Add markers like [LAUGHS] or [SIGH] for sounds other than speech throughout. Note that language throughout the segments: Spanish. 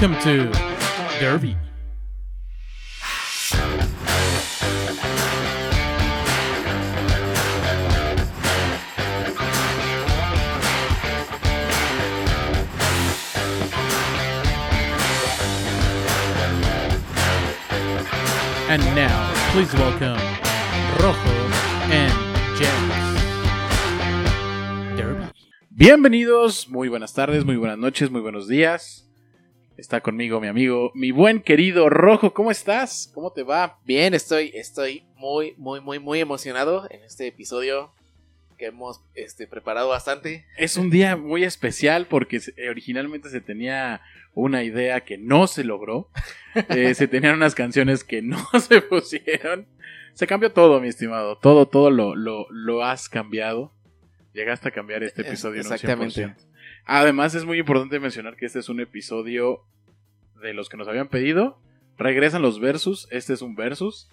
Welcome to Derby. And now, please welcome Rojo and James. Derby. Bienvenidos, muy buenas tardes, muy buenas noches, muy buenos días. Está conmigo mi amigo, mi buen querido Rojo, ¿cómo estás? ¿Cómo te va? Bien, estoy, estoy muy, muy, muy, muy emocionado en este episodio que hemos este, preparado bastante. Es un día muy especial porque eh, originalmente se tenía una idea que no se logró. [LAUGHS] Eh, se tenían unas canciones que no [LAUGHS] se pusieron. Se cambió todo, mi estimado. Todo, todo lo, lo, lo has cambiado. Llegaste a cambiar este Es- episodio. en un exactamente. 100%. Además, es muy importante mencionar que este es un episodio de los que nos habían pedido. Regresan los versus. Este es un versus.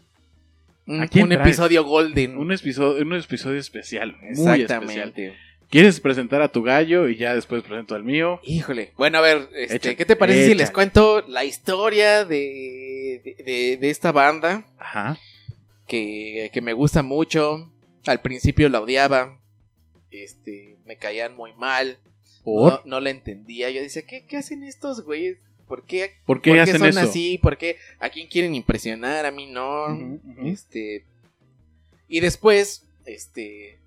Un, ¿A quién un traes? episodio golden. Un episodio, un episodio especial. Muy especial. Exactamente. ¿Quieres presentar a tu gallo y ya después presento al mío? Híjole. Bueno, a ver, este, ¿qué te parece si les cuento la historia de, de, de- de esta banda Ajá. que, que me gusta mucho? Al principio la odiaba. Este, me caían muy mal. No, no la entendía. Yo decía, ¿qué, qué hacen estos güeyes? ¿Por qué, ¿Por qué por qué hacen son eso? así? ¿Por qué? ¿A quién quieren impresionar? A mí no. Este. Y después, este.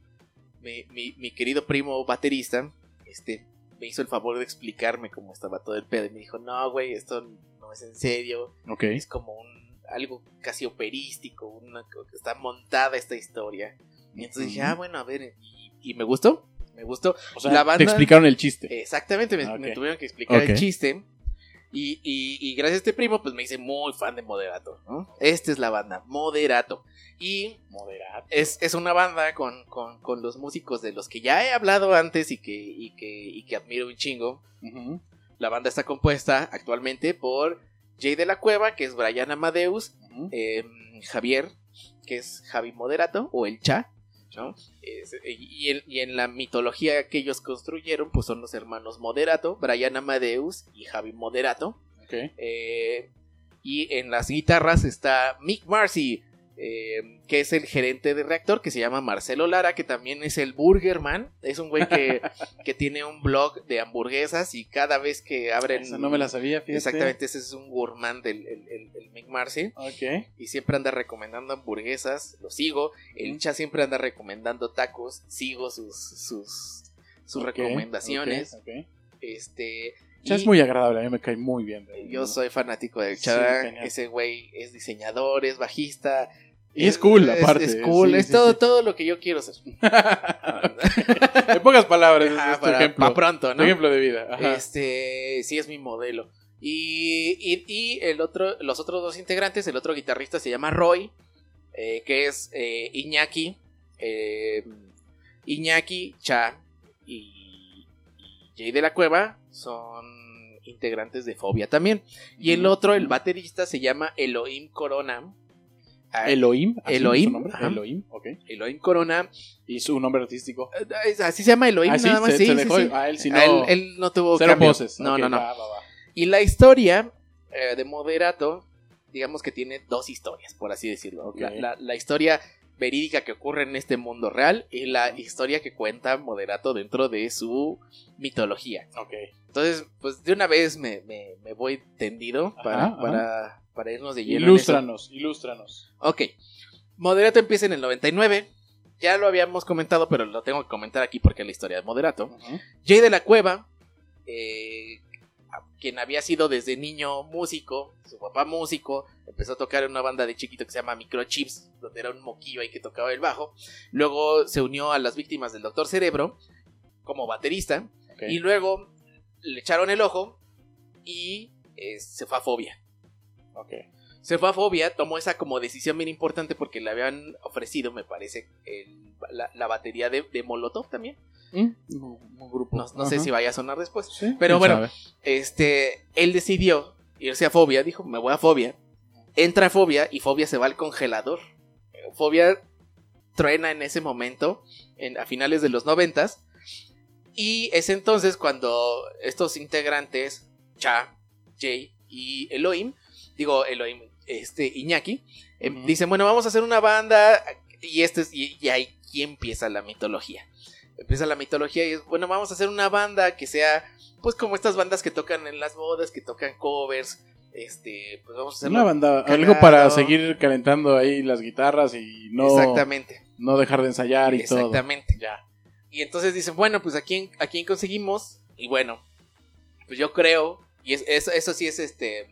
Mi, mi- mi querido primo baterista, este, me hizo el favor de explicarme cómo estaba todo el pedo. Y me dijo, no, güey, esto no es en serio. Ok. Es como un algo casi operístico, una, está montada esta historia. Y entonces dije, ah, bueno, a ver. Y, y me gustó, me gustó. O sea, la banda- te explicaron el chiste. Exactamente, me, Ah, me tuvieron que explicar el chiste. Y, y- y gracias a este primo, pues me hice muy fan de Moderato. ¿no? Esta es la banda, Moderato. Y Moderado. es, es una banda con, con- con los músicos de los que ya he hablado antes y que, y que, y que admiro un chingo. La banda está compuesta actualmente por Jay de la Cueva, que es Brian Amadeus, eh, Javier, que es Javi Moderato, o el Cha. ¿No? Es- y, en, y en la mitología que ellos construyeron, pues son los hermanos Moderato, Brian Amadeus y Javi Moderato. Eh, y en las guitarras está Mick Marcy, eh, que es el gerente de reactor, que se llama Marcelo Lara, que también es el Burgerman. Es un güey que, [LAUGHS] que tiene un blog de hamburguesas y cada vez que abren... No me la sabía, fíjate. Exactamente, ese es un gourmand del el, el- el Mick Marcy. Ok. Y siempre anda recomendando hamburguesas, lo sigo. El Ujú. Cha siempre anda recomendando tacos, sigo sus, sus, sus recomendaciones. ok, ok. Este... Y- es muy agradable, a mí me cae muy bien. yo soy fanático del Sí, genial. Ese güey es diseñador, es bajista. Y es cool, es- aparte. Es cool, Sí, es sí, todo, sí. todo lo que yo quiero ser. [LAUGHS] en pocas palabras, Ajá, es para, ejemplo. pronto, ¿no? ejemplo de vida. Ajá. Este, sí es mi modelo. Y, y- y el otro, los otros dos integrantes, el otro guitarrista se llama Roy, eh, que es eh, Iñaki, eh, Iñaki, Cha y, y Jay de la Cueva son integrantes de Fobia también. Y el Ujú. otro, el baterista, se llama Elohim Corona. Ah, Elohim. ¿así es Elohim, nombre? Elohim, ok. Elohim Corona. Y su nombre artístico. eh, Así se llama Elohim, Ah, sí, nada más. se, sí, se sí, dejó. sí. A él sí A no. él, él no tuvo Cero cambio. voces. No, no, no. va, va, va. Y la historia eh, de Moderato, digamos que tiene dos historias, por así decirlo. Ok. La, la- la historia verídica que ocurre en este mundo real y la historia que cuenta Moderato dentro de su mitología. Entonces, pues de una vez me, me- me voy tendido para, Ajá, ajá. Para, irnos de lleno. Ilústranos, ilústranos. Ok. Moderato empieza en el 99. Ya lo habíamos comentado, pero lo tengo que comentar aquí porque es la historia de Moderato. Jay de la Cueva, eh, quien había sido desde niño músico, su papá músico, empezó a tocar en una banda de chiquito que se llama Microchips, donde era un moquillo ahí que tocaba el bajo. Luego se unió a las víctimas del Doctor Cerebro como baterista. Y luego le echaron el ojo y eh, se fue a Fobia. Ok. Se fue a Fobia, tomó esa como decisión bien importante porque le habían ofrecido, me parece, el- la, la batería de, de Molotov también. Mm, Un, un grupo. No, no sé si vaya a sonar después. Sí, Pero bueno, sabe. este, él decidió irse a Fobia, dijo, me voy a Fobia. Entra a Fobia y Fobia se va al congelador. Fobia truena en ese momento, en, a finales de los noventas. Y es entonces cuando estos integrantes, Cha, Jay y Elohim, digo Elohim, este Iñaki, eh, Ujú. dicen, bueno, vamos a hacer una banda y este es, y, y ahí empieza la mitología. Empieza la mitología y es, bueno, vamos a hacer una banda que sea, pues como estas bandas que tocan en las bodas, que tocan covers, este, pues vamos a hacer Una banda, algo para seguir calentando ahí las guitarras y no, Exactamente, no dejar de ensayar y todo. exactamente. Ya. Y entonces dicen, bueno, pues a quién, a quién conseguimos. Y bueno, pues yo creo, y es- eso, eso sí es este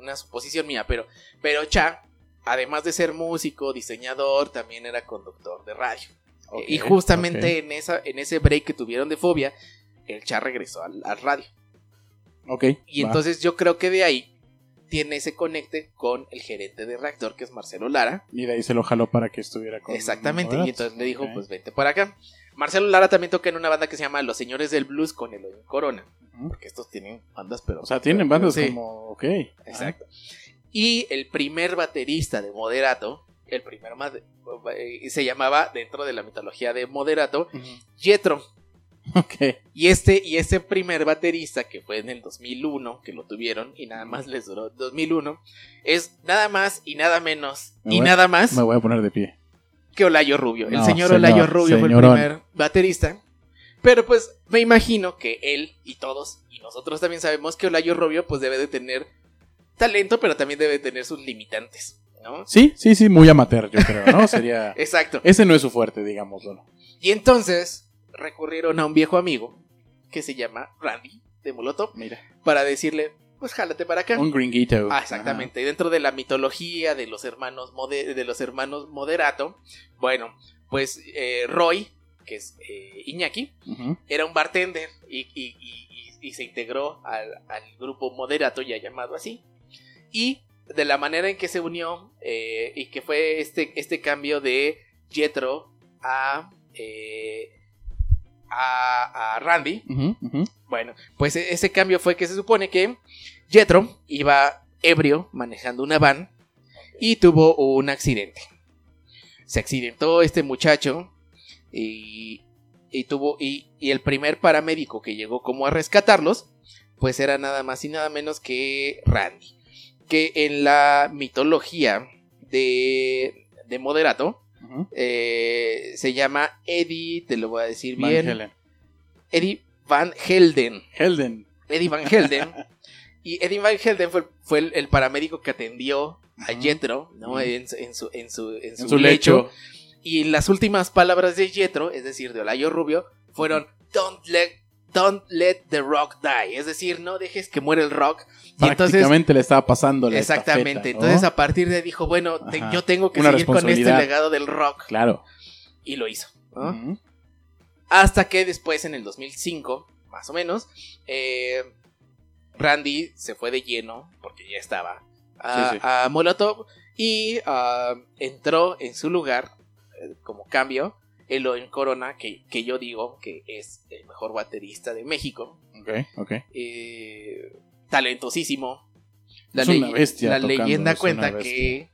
una suposición mía, pero, pero Cha, además de ser músico, diseñador, también era conductor de radio. Y justamente en, esa, en ese break que tuvieron de fobia, el Cha regresó al, al radio. Ok. Y va. entonces yo creo que de ahí tiene ese conecte con el gerente de reactor, que es Marcelo Lara. Y de ahí se lo jaló para que estuviera con. Exactamente, y entonces le dijo, pues vente por acá. Marcelo Lara también toca en una banda que se llama Los Señores del Blues con Elohim Corona. Porque estos tienen bandas, pero... O sea, tienen bandas Sí, como. Ok. Exacto. Y el primer baterista de Moderato, el primer eh, se llamaba, dentro de la mitología de Moderato. Jetro. Ok. Y este, y ese primer baterista, que fue en el 2001, que lo tuvieron, y nada más les duró 2001, es nada más y nada menos, Me y voy- nada más Me voy a poner de pie. Que Olayo Rubio. El No, señor señor, Olayo Rubio fue el primer baterista. Pero pues me imagino que él y todos, y nosotros también sabemos que Olayo Rubio pues debe de tener talento, pero también debe de tener sus limitantes, ¿no? Sí, sí, sí, muy amateur, yo creo, ¿no? Sería. [LAUGHS] Exacto. Ese no es su fuerte, digámoslo. Y entonces recurrieron a un viejo amigo que se llama Randy de Molotov Mira. para decirle, pues jálate para acá. Un gringuito. Ah, exactamente. Y dentro de la mitología de los hermanos Mode- de los hermanos Moderato, bueno, pues eh, Roy, que es eh, Iñaki, Ajá. Era un bartender y, y- y- y- y se integró al, al grupo Moderato, ya llamado así. Y de la manera en que se unió eh, y que fue este, este cambio de Jetro a, eh, a, a Randy, bueno, pues e- ese cambio fue que se supone que Jetro iba ebrio manejando una van y tuvo un accidente. Se accidentó este muchacho y, y tuvo y, y el primer paramédico que llegó como a rescatarlos, pues era nada más y nada menos que Randy, que en la mitología de, de Moderato Eh, se llama Eddie, te lo voy a decir Van bien, Helen. Eddie Van Helden. Helden. Eddie Van Helden. [LAUGHS] y Eddie Van Helden fue, fue el, el paramédico que atendió a. Jethro, ¿no? Ujú. En, su, en, su, en, su, en su En su lecho. lecho. Y las últimas palabras de Jethro, es decir, de Olayo Rubio, fueron Don't let, don't let the rock die. Es decir, no dejes que muera el rock. Y entonces, Prácticamente le estaba pasando la exactamente. estafeta, ¿no? Entonces, a partir de ahí dijo, bueno, te- yo tengo que Una seguir con este legado del rock. Claro. Y lo hizo. Hasta que después, en el 2005, más o menos, eh, Randy se fue de lleno, porque ya estaba, a, Sí, sí. a Molotov y ah, entró en su lugar, eh, como cambio, Elohim Corona, que, que yo digo que es el mejor baterista de México. Ok, ok. eh, talentosísimo. La, Es una ley- bestia la tocando, leyenda es una cuenta bestia. que,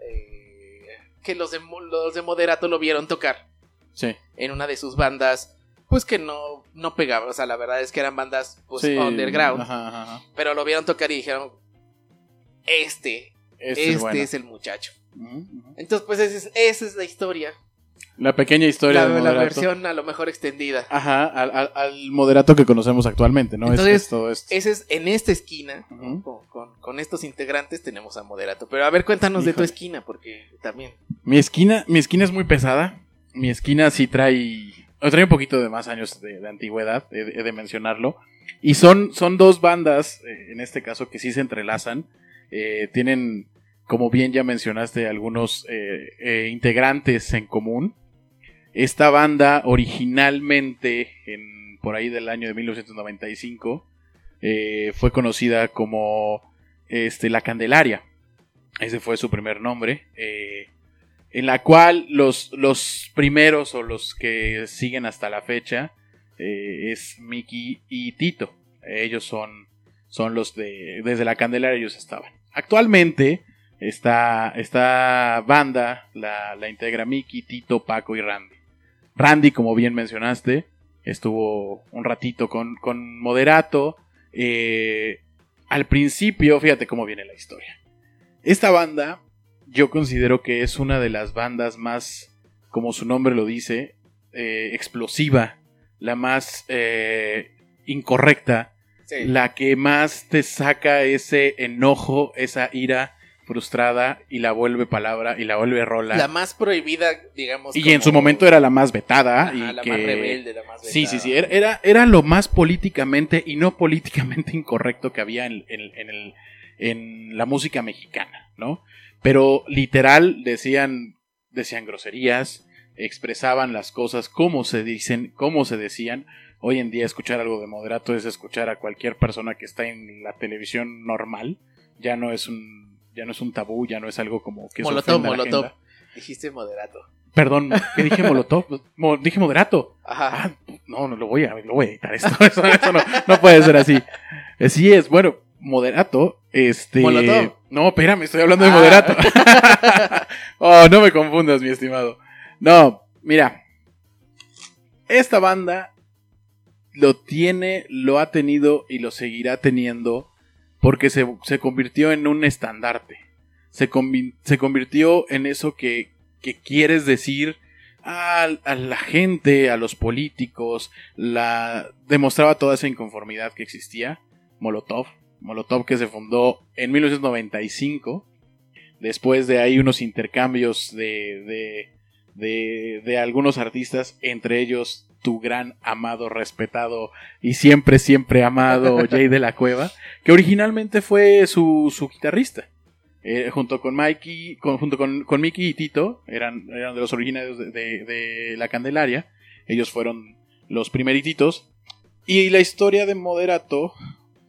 eh, que los, de, los de Moderato lo vieron tocar Sí. en una de sus bandas, pues que no, no pegaba. O sea, la verdad es que eran bandas pues, Sí, underground. Ajá, ajá, ajá. Pero lo vieron tocar y dijeron, este, Este, este es bueno. es el muchacho. Entonces, pues esa es, esa es la historia. La pequeña historia La, de la versión a lo mejor extendida. Ajá, al, al- al moderato que conocemos actualmente, ¿no? Es- Entonces, es todo esto. Ese es en esta esquina, con, con- con estos integrantes tenemos a Moderato. Pero a ver, cuéntanos de tu esquina, porque también. Mi esquina, mi esquina es muy pesada. Mi esquina sí trae, trae un poquito de más años de, de antigüedad, he de mencionarlo. Y son, son dos bandas, eh, en este caso, que sí se entrelazan. Eh, tienen, como bien ya mencionaste, algunos eh, eh, integrantes en común. Esta banda originalmente, en, por ahí del año de 1995, eh, fue conocida como este, La Candelaria. Ese fue su primer nombre. eh, en la cual los, los primeros o los que siguen hasta la fecha es Mickey y Tito. Ellos son, son los de... Desde la Candelaria ellos estaban. Actualmente esta, esta banda la, la integra Mickey, Tito, Paco y Randy. Randy, como bien mencionaste, estuvo un ratito con, con Moderato. eh, al principio, fíjate cómo viene la historia. Esta banda, yo considero que es una de las bandas más, como su nombre lo dice, eh, explosiva, la más eh, incorrecta, Sí. la que más te saca ese enojo, esa ira frustrada y la vuelve palabra y la vuelve rola. La más prohibida, digamos. y en su momento era la más vetada. Ajá, y la que... más rebelde, la más Sí, sí, vetada. sí. Era, era, era lo más políticamente y no políticamente [LAUGHS] incorrecto que había en, en- en el- en la música mexicana, ¿no? Pero literal decían, decían groserías, expresaban las cosas como se dicen, como se decían. Hoy en día escuchar algo de moderato es escuchar a cualquier persona que está en la televisión normal. Ya no es un, ya no es un tabú, ya no es algo como que se Molotov, Molotov. agenda. Dijiste moderato. Perdón, ¿qué dije Molotov? Mo- dije moderato. Ajá. Ah, no, no lo voy a, lo voy a editar esto. [LAUGHS] Eso, eso no, no puede ser así. Así es, bueno, moderato. Este. Molotov. No, espérame, estoy hablando de Ah. moderato. [LAUGHS] oh, no me confundas, mi estimado. No, mira. Esta banda lo tiene, lo ha tenido y lo seguirá teniendo porque se, se convirtió en un estandarte. Se, se convirtió en eso que, que quieres decir a, a la gente, a los políticos, la demostraba toda esa inconformidad que existía. Molotov, Molotov que se fundó en 1995, después de ahí unos intercambios de, de, de, de algunos artistas, entre ellos tu gran amado, respetado y siempre, siempre amado [LAUGHS] Jay de la Cueva, que originalmente fue su, su guitarrista. Eh, junto con Mikey, con- junto con, con Mickey y Tito, eran, eran de los originarios de, de- de La Candelaria. Ellos fueron los primerititos. Y la historia de Moderato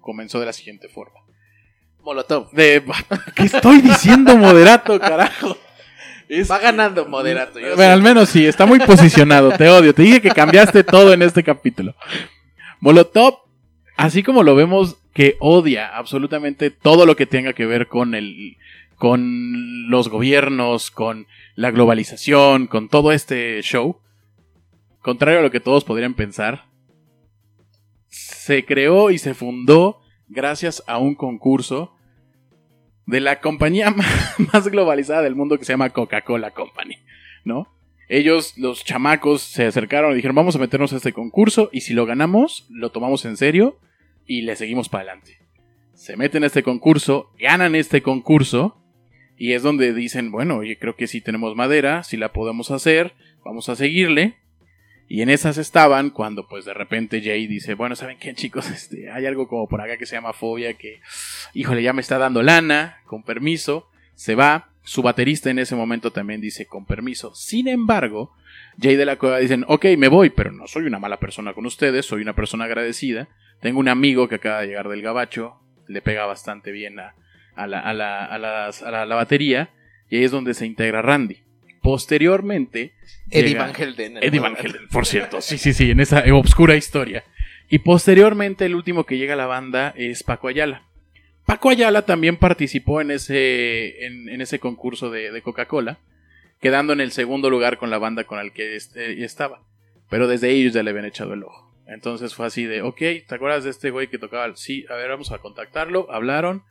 comenzó de la siguiente forma. Molotov. De, [LAUGHS] ¿Qué estoy diciendo Moderato, carajo? Es- Va ganando moderato. yo bueno, sé. al menos sí, está muy posicionado, te odio. Te dije que cambiaste todo en este capítulo. Molotov, así como lo vemos que odia absolutamente todo lo que tenga que ver con el con los gobiernos, con la globalización, con todo este show, contrario a lo que todos podrían pensar, se creó y se fundó gracias a un concurso de la compañía [LAUGHS] más globalizada del mundo que se llama Coca-Cola Company, ¿no? Ellos, los chamacos, se acercaron y dijeron, vamos a meternos a este concurso y si lo ganamos, lo tomamos en serio y le seguimos para adelante. Se meten a este concurso, ganan este concurso y es donde dicen, bueno, oye, creo que sí tenemos madera, sí la podemos hacer, vamos a seguirle. Y en esas estaban cuando pues de repente Jay dice, bueno, ¿saben qué chicos? [LAUGHS] Este, hay algo como por acá que se llama fobia que, híjole, ya me está dando lana, con permiso, se va. Su baterista en ese momento también dice, con permiso. Sin embargo, Jay de la Cueva dicen, ok, me voy, pero no soy una mala persona con ustedes, soy una persona agradecida. Tengo un amigo que acaba de llegar del Gabacho, le pega bastante bien a, a la, a la- a las- a la- la batería, y ahí es donde se integra Randy. Posteriormente, Eddie Van Helden. Eddie Van por cierto. Sí, sí, sí, en esa obscura historia. Y posteriormente, el último que llega a la banda es Paco Ayala. Paco Ayala también participó en ese, en, en ese concurso de, de Coca-Cola, quedando en el segundo lugar con la banda con la que est- eh, estaba. Pero desde ellos ya le habían echado el ojo. Entonces fue así de, ok, ¿te acuerdas de este güey que tocaba? Sí, a ver, vamos a contactarlo. Hablaron.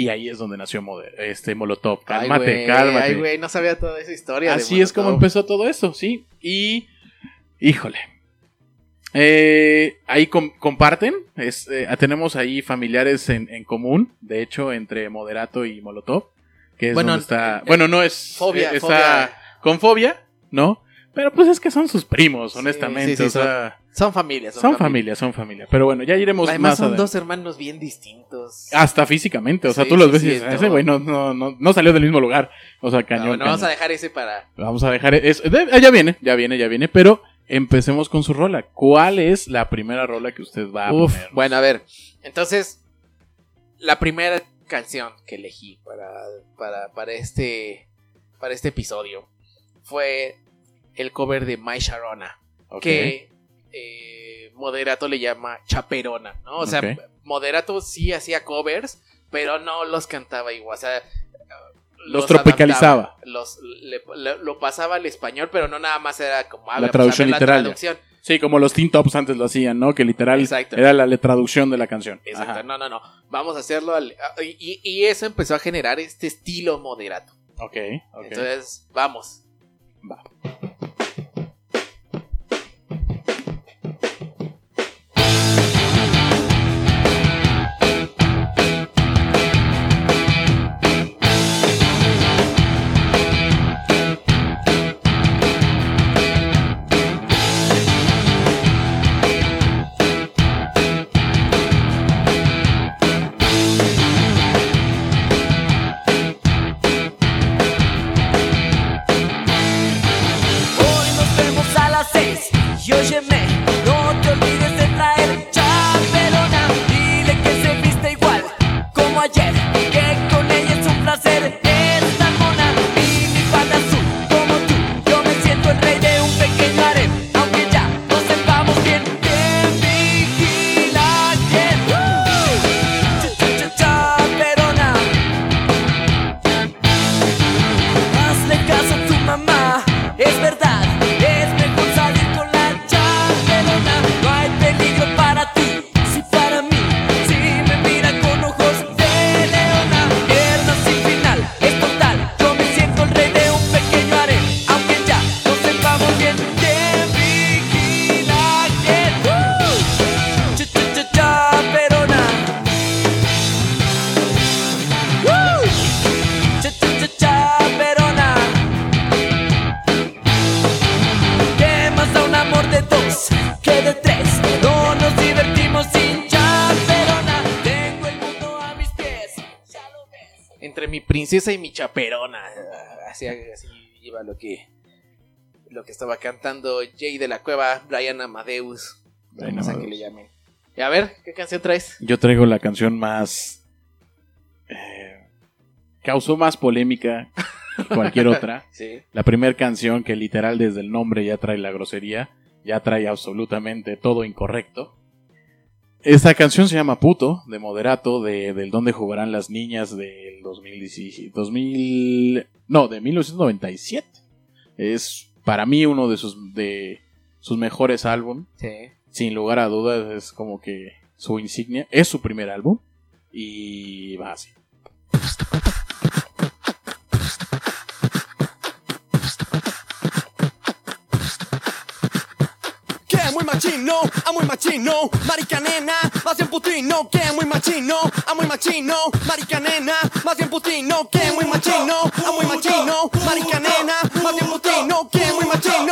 Y ahí es donde nació este Molotov. Ay, Cálmate, güey, cálmate. Ay, güey, no sabía toda esa historia. de Así es como empezó todo eso, sí. Y, híjole. Eh, ahí com- comparten. Es, eh, tenemos ahí familiares en, en común, de hecho, entre Moderato y Molotov. Que es Bueno, donde está. eh, bueno, no es. Fobia, eh, está fobia. con fobia, ¿no? Pero pues es que son sus primos, honestamente. sí, sí, o sea, Son familias. son, familia, son familia. Pero bueno, ya iremos Además, más son adelante. dos hermanos bien distintos. Hasta físicamente, o sea, tú los ves y no. ese güey no, no, no, no salió del mismo lugar. O sea, cañón. bueno, vamos a dejar ese para. Vamos a dejar eso. ah, ya viene, ya viene, ya viene. Pero empecemos con su rola. ¿Cuál es la primera rola que usted va a Uf, poner? bueno, a ver. Entonces, la primera canción que elegí para, para, para, este, para este episodio fue el cover de My Sharona. Que eh, Moderato le llama chaperona, ¿no? O sea. Moderato sí hacía covers, pero no los cantaba igual, o sea, Los tropicalizaba. adaptaba, los, le- le- lo pasaba al español, pero no nada más era como ah, La traducción literal traducción. Sí, como los Teen Tops antes lo hacían, ¿no? Que literal Exacto. era la le- traducción de la canción. Exacto, Ajá. no, no, no. Vamos a hacerlo. al- a- y, y eso empezó a generar este estilo moderato. Ok, ok. Entonces, vamos. Va. Princesa y mi chaperona. Así, así iba lo que. Lo que estaba cantando Jay de la Cueva, Brian Amadeus. Brian no sé qué Amadeus. le llamen. Y a ver, ¿qué canción traes? Yo traigo la canción más. eh, causó más polémica que cualquier [LAUGHS] otra. Sí. La primera canción que literal desde el nombre ya trae la grosería, ya trae absolutamente todo incorrecto. Esta canción se llama Puto, de Moderato, de, del Donde Jugarán las Niñas del 2017, 2000, no, de 1997. Es para mí uno de sus, de sus mejores álbumes. Sí. Sin lugar a dudas es como que su insignia. Es su primer álbum. Y va así. Machino, a muy machino, marica nena, más bien putino, que muy machino, a muy machino, marica nena, más bien putino, que muy machino, a muy machino, marica más bien putino, que muy machino,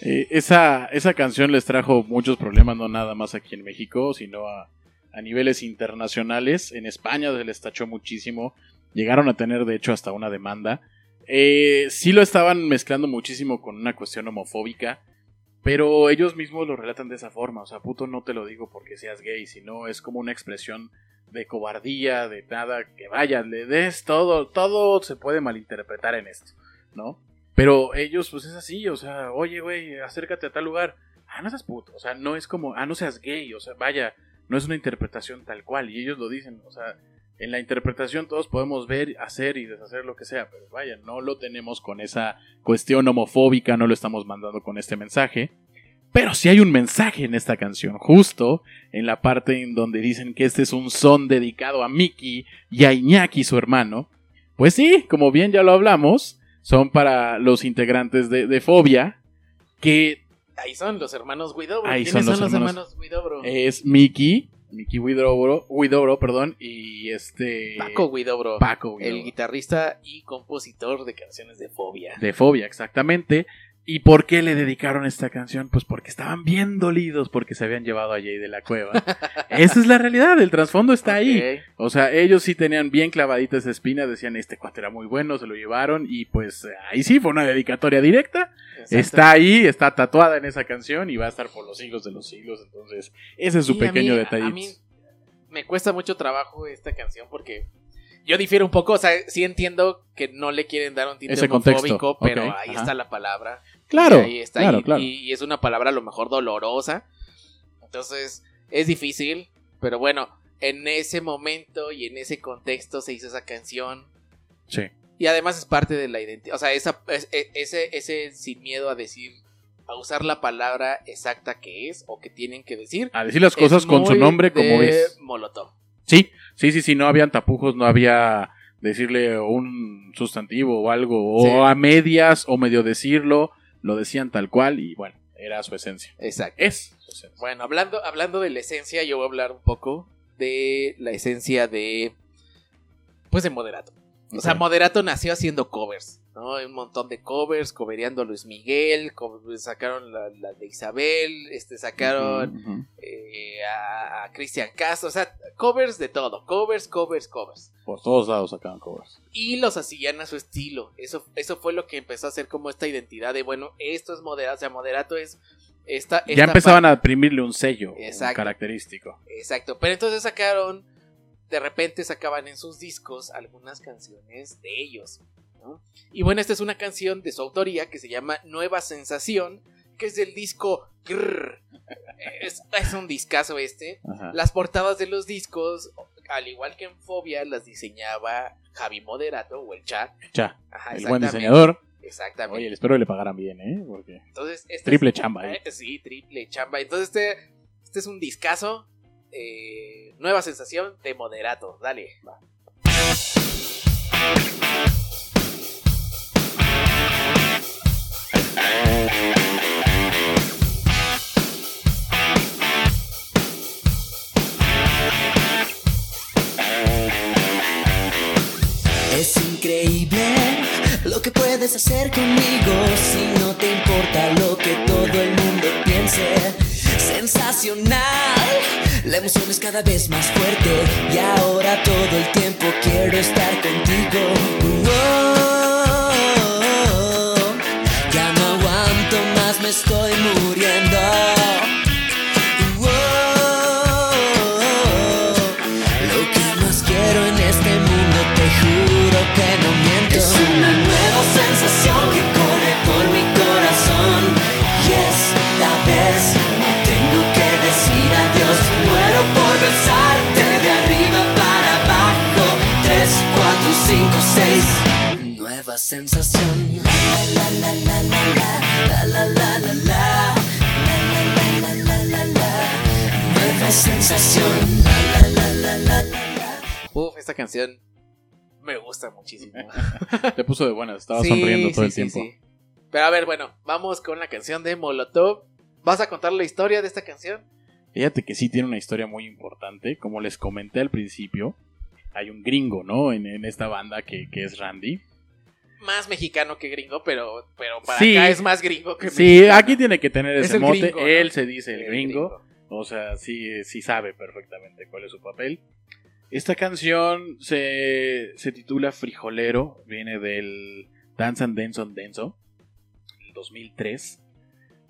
Eh, esa, esa canción les trajo muchos problemas, no nada más aquí en México, sino a, niveles internacionales. En España se les tachó muchísimo. Llegaron a tener, de hecho, hasta una demanda. Eh, sí lo estaban mezclando muchísimo con una cuestión homofóbica. Pero ellos mismos lo relatan de esa forma. O sea, puto no te lo digo porque seas gay, sino es como una expresión de cobardía, de nada, que vaya, le des todo, todo se puede malinterpretar en esto, ¿no? Pero ellos, pues es así, o sea, oye, güey, acércate a tal lugar. Ah, no seas puto, o sea, no es como, ah, no seas gay, o sea, vaya, no es una interpretación tal cual, y ellos lo dicen, o sea, en la interpretación todos podemos ver, hacer y deshacer lo que sea, pero vaya, no lo tenemos con esa cuestión homofóbica, no lo estamos mandando con este mensaje. Pero sí hay un mensaje en esta canción, justo en la parte en donde dicen que este es un son dedicado a Mickey y a Iñaki, su hermano. Pues sí, como bien ya lo hablamos, son para los integrantes de, de Fobia, que Ahí son los hermanos Guidobro. Ahí ¿Quiénes son son los los hermanos- hermanos Guidobro? es Mickey Mickey Widobro, Widobro, perdón, y este... Paco Widobro, Paco Widobro. el guitarrista y compositor de canciones de Fobia. De Fobia, exactamente. ¿Y por qué le dedicaron esta canción? Pues porque estaban bien dolidos porque se habían llevado a Jay de la cueva. [LAUGHS] Esa es la realidad, el trasfondo está ahí. O sea, ellos sí tenían bien clavadita esa espina, decían, este cuate era muy bueno, se lo llevaron y pues ahí sí fue una dedicatoria directa. Está ahí, está tatuada en esa canción y va a estar por los siglos de los siglos. Entonces, ese es su Sí, pequeño detalle. A mí me cuesta mucho trabajo esta canción porque yo difiero un poco, o sea, sí entiendo que no le quieren dar un tinte Ese contexto, homofóbico, pero ahí ajá. está la palabra. Claro, Y ahí está, claro, y, claro. y- es una palabra a lo mejor dolorosa. Entonces, es difícil, pero bueno, en ese momento y en ese contexto se hizo esa canción. Sí. Y además es parte de la identidad. O sea, esa, es- e- ese, ese sin miedo a decir, a usar la palabra exacta que es o que tienen que decir. A decir las cosas con su nombre como de es. Molotov. Sí, sí, sí, sí, no habían tapujos, no había decirle un sustantivo o algo, o Sí. a medias, o medio decirlo, lo decían tal cual y bueno, era su esencia. Exacto. Es su esencia. Bueno, hablando, hablando de la esencia, yo voy a hablar un poco de la esencia de. Pues de Moderato. O sea. Moderato nació haciendo covers, ¿no? Un montón de covers, covereando a Luis Miguel, sacaron la, la de Isabel, este, sacaron eh, a, a Cristian Castro, o sea, covers de todo, covers, covers, covers. Por todos lados sacaban covers. Y los hacían a su estilo. Eso, eso fue lo que empezó a hacer como esta identidad de, bueno, esto es Moderato, o sea, Moderato es esta... Ya empezaban a imprimirle un sello Exacto. característico. Exacto, pero entonces sacaron, de repente sacaban en sus discos algunas canciones de ellos. ¿No? Y bueno, esta es una canción de su autoría que se llama Nueva Sensación, que es del disco Grrr. Es, es un discazo este. Ajá. Las portadas de los discos, al igual que en Fobia, las diseñaba Javi Moderato o el chat. Ya, Ajá, el buen diseñador. Exactamente. Oye, espero que le pagaran bien, ¿eh? Porque Entonces, este triple es- chamba eh, sí, triple chamba. Entonces, este, este es un discazo. eh, nueva sensación de moderato. Dale. va. Es increíble lo que puedes hacer conmigo si no te importa lo que todo el mundo piense. Sensacional, la emoción es cada vez más fuerte y ahora todo el tiempo quiero estar contigo. Oh, estoy muriendo. Lo que más quiero en este mundo, te juro que no miento. Es una nueva sensación que corre por mi corazón. Y esta vez no tengo que decir adiós. Muero por besarte de arriba para abajo. Tres, cuatro, cinco, seis. Nueva sensación. Sensación. Uf, esta canción me gusta muchísimo. [LAUGHS] Te puso de buenas, estaba Sí, sonriendo todo sí, el sí, tiempo. sí. Pero a ver, bueno, vamos con la canción de Molotov. ¿Vas a contar la historia de esta canción? Fíjate que sí tiene una historia muy importante. Como les comenté al principio, hay un gringo, ¿no? En, en esta banda que, que es Randy. Más mexicano que gringo, pero, pero para Sí. acá es más gringo que Sí, mexicano. aquí tiene que tener Es ese mote. gringo, ¿no? Él se dice el El gringo. O sea, sí, sí sabe perfectamente cuál es su papel. Esta canción se, se titula Frijolero. Viene del Dance and Dance on Denso. El 2003.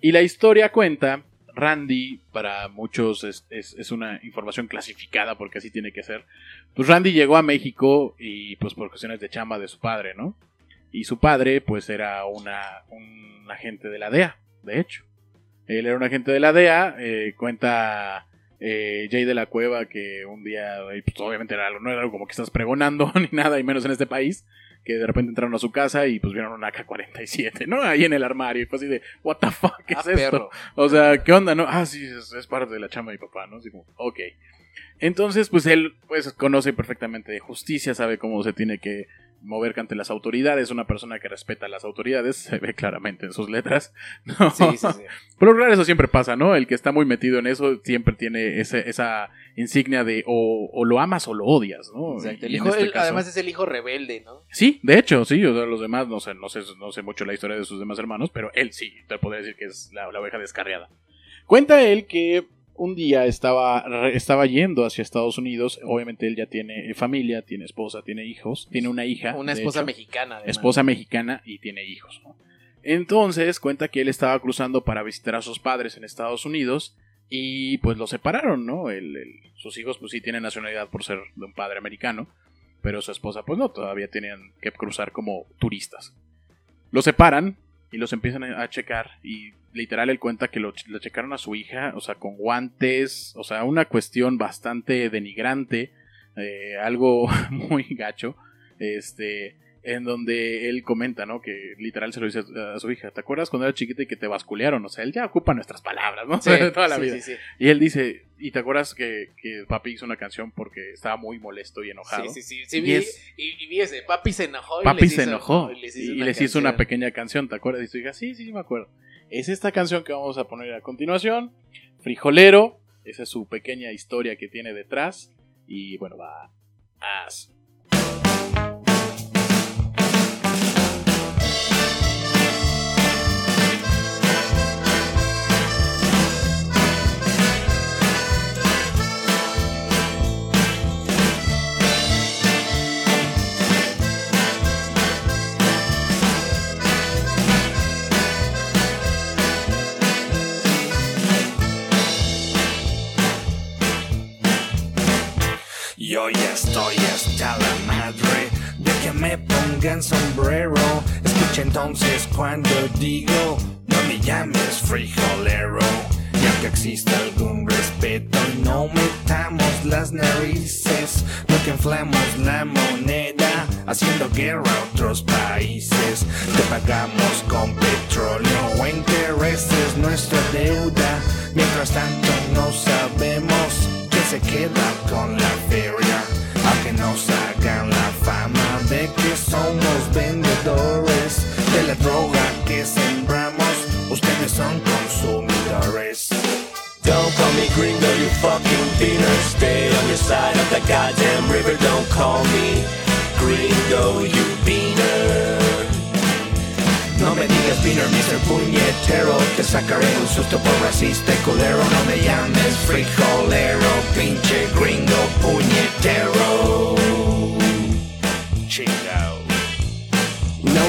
Y la historia cuenta. Randy, para muchos es, es- es una información clasificada porque así tiene que ser. Pues Randy llegó a México y pues por cuestiones de chamba de su padre, ¿no? Y su padre pues era una, un agente de la DEA, de hecho. Él era un agente de la DEA, eh, cuenta eh, Jay de la Cueva que un día, eh, pues, obviamente era no era algo como que estás pregonando [LAUGHS] ni nada, y menos en este país, que de repente entraron a su casa y pues vieron una AK-47, ¿no? [LAUGHS] Ahí en el armario, y fue así de, what the fuck, ¿qué Ah, es esto? O sea, ¿qué onda, no? Ah, sí, es, es parte de la chamba de mi papá, ¿no? Así como, ok. Entonces, pues él pues conoce perfectamente de justicia, sabe cómo se tiene que mover ante las autoridades, una persona que respeta a las autoridades, se ve claramente en sus letras. [LAUGHS] ¿no? Sí, sí, sí. Por lo general eso siempre pasa, ¿no? El que está muy metido en eso siempre tiene ese- esa insignia de o, o lo amas o lo odias, ¿no? Exacto. El hijo- este él, caso- Además es el hijo rebelde, ¿no? Sí, de hecho, sí, o sea, los demás, no sé, no sé, no sé mucho la historia de sus demás hermanos, pero él sí, te podría decir que es la, la oveja descarriada. Cuenta él que un día estaba, estaba yendo hacia Estados Unidos, obviamente él ya tiene familia, tiene esposa, tiene hijos, tiene una hija. Una esposa hecho, mexicana. además. esposa mexicana y tiene hijos. ¿no? Entonces cuenta que él estaba cruzando para visitar a sus padres en Estados Unidos y pues lo separaron, ¿no? El- el- sus hijos pues sí tienen nacionalidad por ser de un padre americano, pero su esposa pues no, todavía tenían que cruzar como turistas. Lo separan y los empiezan a checar y literal él cuenta que lo, lo checaron a su hija, o sea, con guantes, o sea, una cuestión bastante denigrante, eh, algo [LAUGHS] muy gacho, este, en donde él comenta, ¿no? Que literal se lo dice a su hija, ¿te acuerdas cuando era chiquita y que te basculearon? O sea, él ya ocupa nuestras palabras, ¿no? Sí, [LAUGHS] Toda la sí, vida. sí. Y él dice, ¿y te acuerdas que, que papi hizo una canción porque estaba muy molesto y enojado? Sí, sí, sí. sí, Y vi- es- y, y vi ese, papi se enojó. y Papi les se hizo- enojó y les y, hizo y una les hizo una pequeña canción, ¿te acuerdas? Y su hija, sí, sí, sí me acuerdo. Es esta canción que vamos a poner a continuación. Frijolero, esa es su pequeña historia que tiene detrás. Y bueno, va así. Yo ya estoy hasta la madre de que me pongan sombrero. Escucha entonces cuando digo, no me llames frijolero. Ya que exista algún respeto no metamos las narices, no que inflamos la moneda haciendo guerra a otros países. Te pagamos con petróleo o intereses nuestra deuda. Mientras tanto no sabemos quién se queda con la feria. Aunque nos hagan la fama de que somos vendedores de la droga que sembramos, ustedes son consumidores. Don't call me gringo, you fucking beaner. Stay on your side of the goddamn river. Don't call me gringo, you beaner. No me digas beaner, Mr. Puñetero Te sacaré un susto por racista culero No me llames frijolero Pinche gringo puñetero Chingao Now I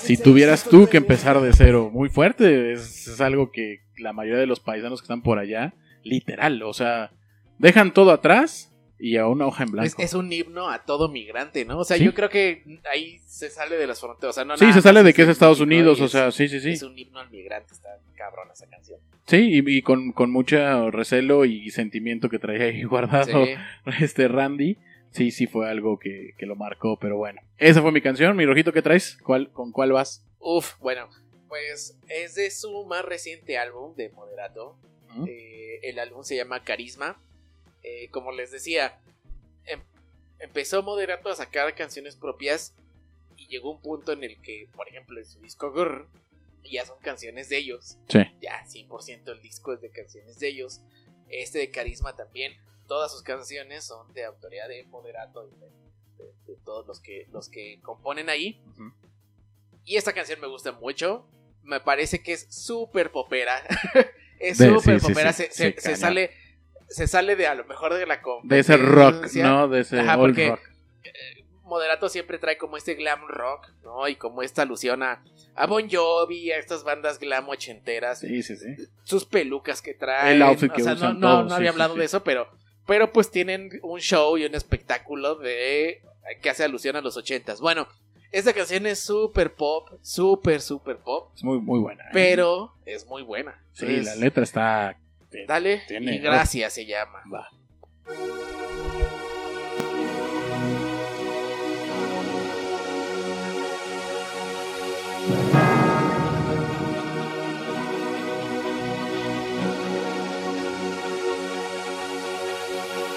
Si tuvieras tú que empezar de cero, muy fuerte, es, es algo que la mayoría de los paisanos que están por allá, literal, o sea, dejan todo atrás y a una hoja en blanco. Es, es un himno a todo migrante, ¿no? O sea, Sí. yo creo que ahí se sale de las fronteras. O sea, no sí, nada se sale de que es un Estados himno Unidos, o es- sea, sí, sí, sí. Es un himno al migrante, está cabrón esa canción. Sí, y, y con, con mucho recelo y sentimiento que traía ahí [LAUGHS] guardado Sí. este Randy. Sí, sí fue algo que, que lo marcó, pero bueno. Esa fue mi canción, mi rojito, ¿qué traes? ¿Cuál, ¿Con cuál vas? Uf, bueno, pues es de su más reciente álbum de Moderato. Eh, el álbum se llama Carisma. Eh, como les decía, em- empezó Moderato a sacar canciones propias y llegó un punto en el que, por ejemplo, en su disco Grr, ya son canciones de ellos. Sí. Ya 100% el disco es de canciones de ellos. Este de Carisma también. Todas sus canciones son de autoría de Moderato y de, de- de todos los que, los que componen ahí. Y esta canción me gusta mucho. Me parece que es súper popera. [LAUGHS] es súper sí, popera. sí, se, sale. Se sale de a lo mejor de la De ese rock. ¿no? De ese Ajá, old porque- rock. Moderato siempre trae como este glam rock, ¿no? Y como esta alusión a, a Bon Jovi, a estas bandas glam ochenteras. Sí, sí, sí. Sus pelucas que trae. El outfit que o sea, usan no, no, todos, no sí, había hablado de eso, pero Pero pues tienen un show y un espectáculo de que hace alusión a los ochentas. Bueno, esta canción es súper pop, súper, súper pop, Es muy, muy buena. ¿eh? pero es muy buena. Sí, Entonces, la letra está. Dale, tiene- y gracias se llama. Va.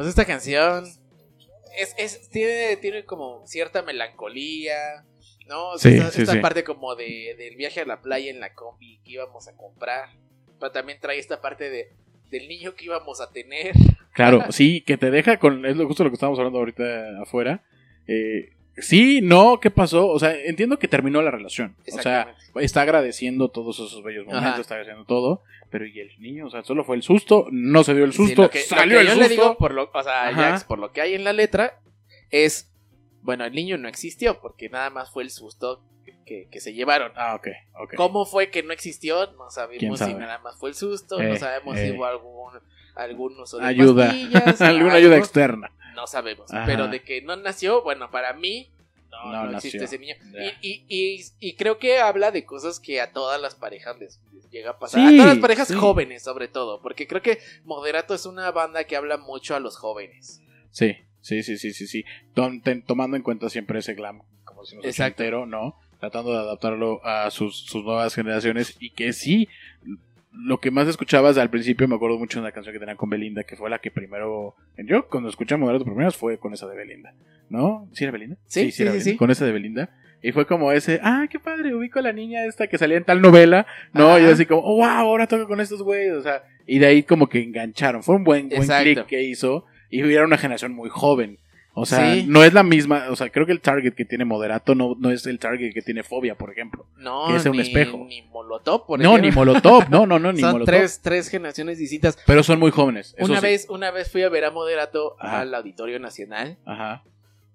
pues esta canción es, es- tiene, tiene como cierta melancolía, ¿no? O sea, Sí, esta, sí, esta sí. parte como de, del viaje a la playa en la combi que íbamos a comprar. Pero también trae esta parte de, del niño que íbamos a tener. Claro, [LAUGHS] sí, que te deja con. Es lo, justo lo que estábamos hablando ahorita afuera. Eh, sí, no, ¿qué pasó? O sea, entiendo que terminó la relación. O sea, está agradeciendo todos esos bellos momentos, Ajá. está agradeciendo todo. Pero ¿y el niño? O sea, solo fue el susto, no se dio el Sí, susto, lo que, lo salió que el yo susto. le digo, por lo, o sea. Jax, por lo que hay en la letra, es, bueno, el niño no existió porque nada más fue el susto que, que- se llevaron. Ah, ok, ok. ¿Cómo fue que no existió? No ¿Quién sabemos si nada más fue el susto, Eh, no sabemos eh. si hubo algún, algún uso de Ayuda, [LAUGHS] alguna ayuda externa. No sabemos, Ajá. pero de que no nació, bueno, para mí no, No no existe ese niño. Y, y, y, y creo que habla de cosas que a todas las parejas les, les llega a pasar. Sí, a todas las parejas sí. jóvenes, sobre todo, porque creo que Moderato es una banda que habla mucho a los jóvenes. Sí, sí, sí, sí, sí, sí. Tom- ten- tomando en cuenta siempre ese glam, como decimos, Exacto. ochentero, ¿no? Tratando de adaptarlo a sus, sus nuevas generaciones y que sí, lo que más escuchabas al principio, me acuerdo mucho de una canción que tenían con Belinda, que fue la que primero, yo cuando escuché Moderato primeras fue con esa de Belinda, ¿no? ¿Sí era Belinda? Sí, sí, era sí, Belinda, sí. Con esa de Belinda. Y fue como ese, ah, qué padre, ubico a la niña esta que salía en tal novela, ¿no? Ajá. Y así como, oh, wow, ahora toca con estos güeyes, o sea, y de ahí como que engancharon. Fue un buen, buen click que hizo y era una generación muy joven. O sea, Sí. no es la misma, o sea, creo que el target que tiene Moderato no, no es el target que tiene Fobia, por ejemplo. No, Que es un espejo. ni Molotov, por no, ejemplo. ni Molotov, no, no, no, [LAUGHS] ni Son Molotov. tres, tres generaciones distintas. Pero son muy jóvenes. eso Una sí. vez, una vez fui a ver a Moderato Ajá. al Auditorio Nacional. Ajá.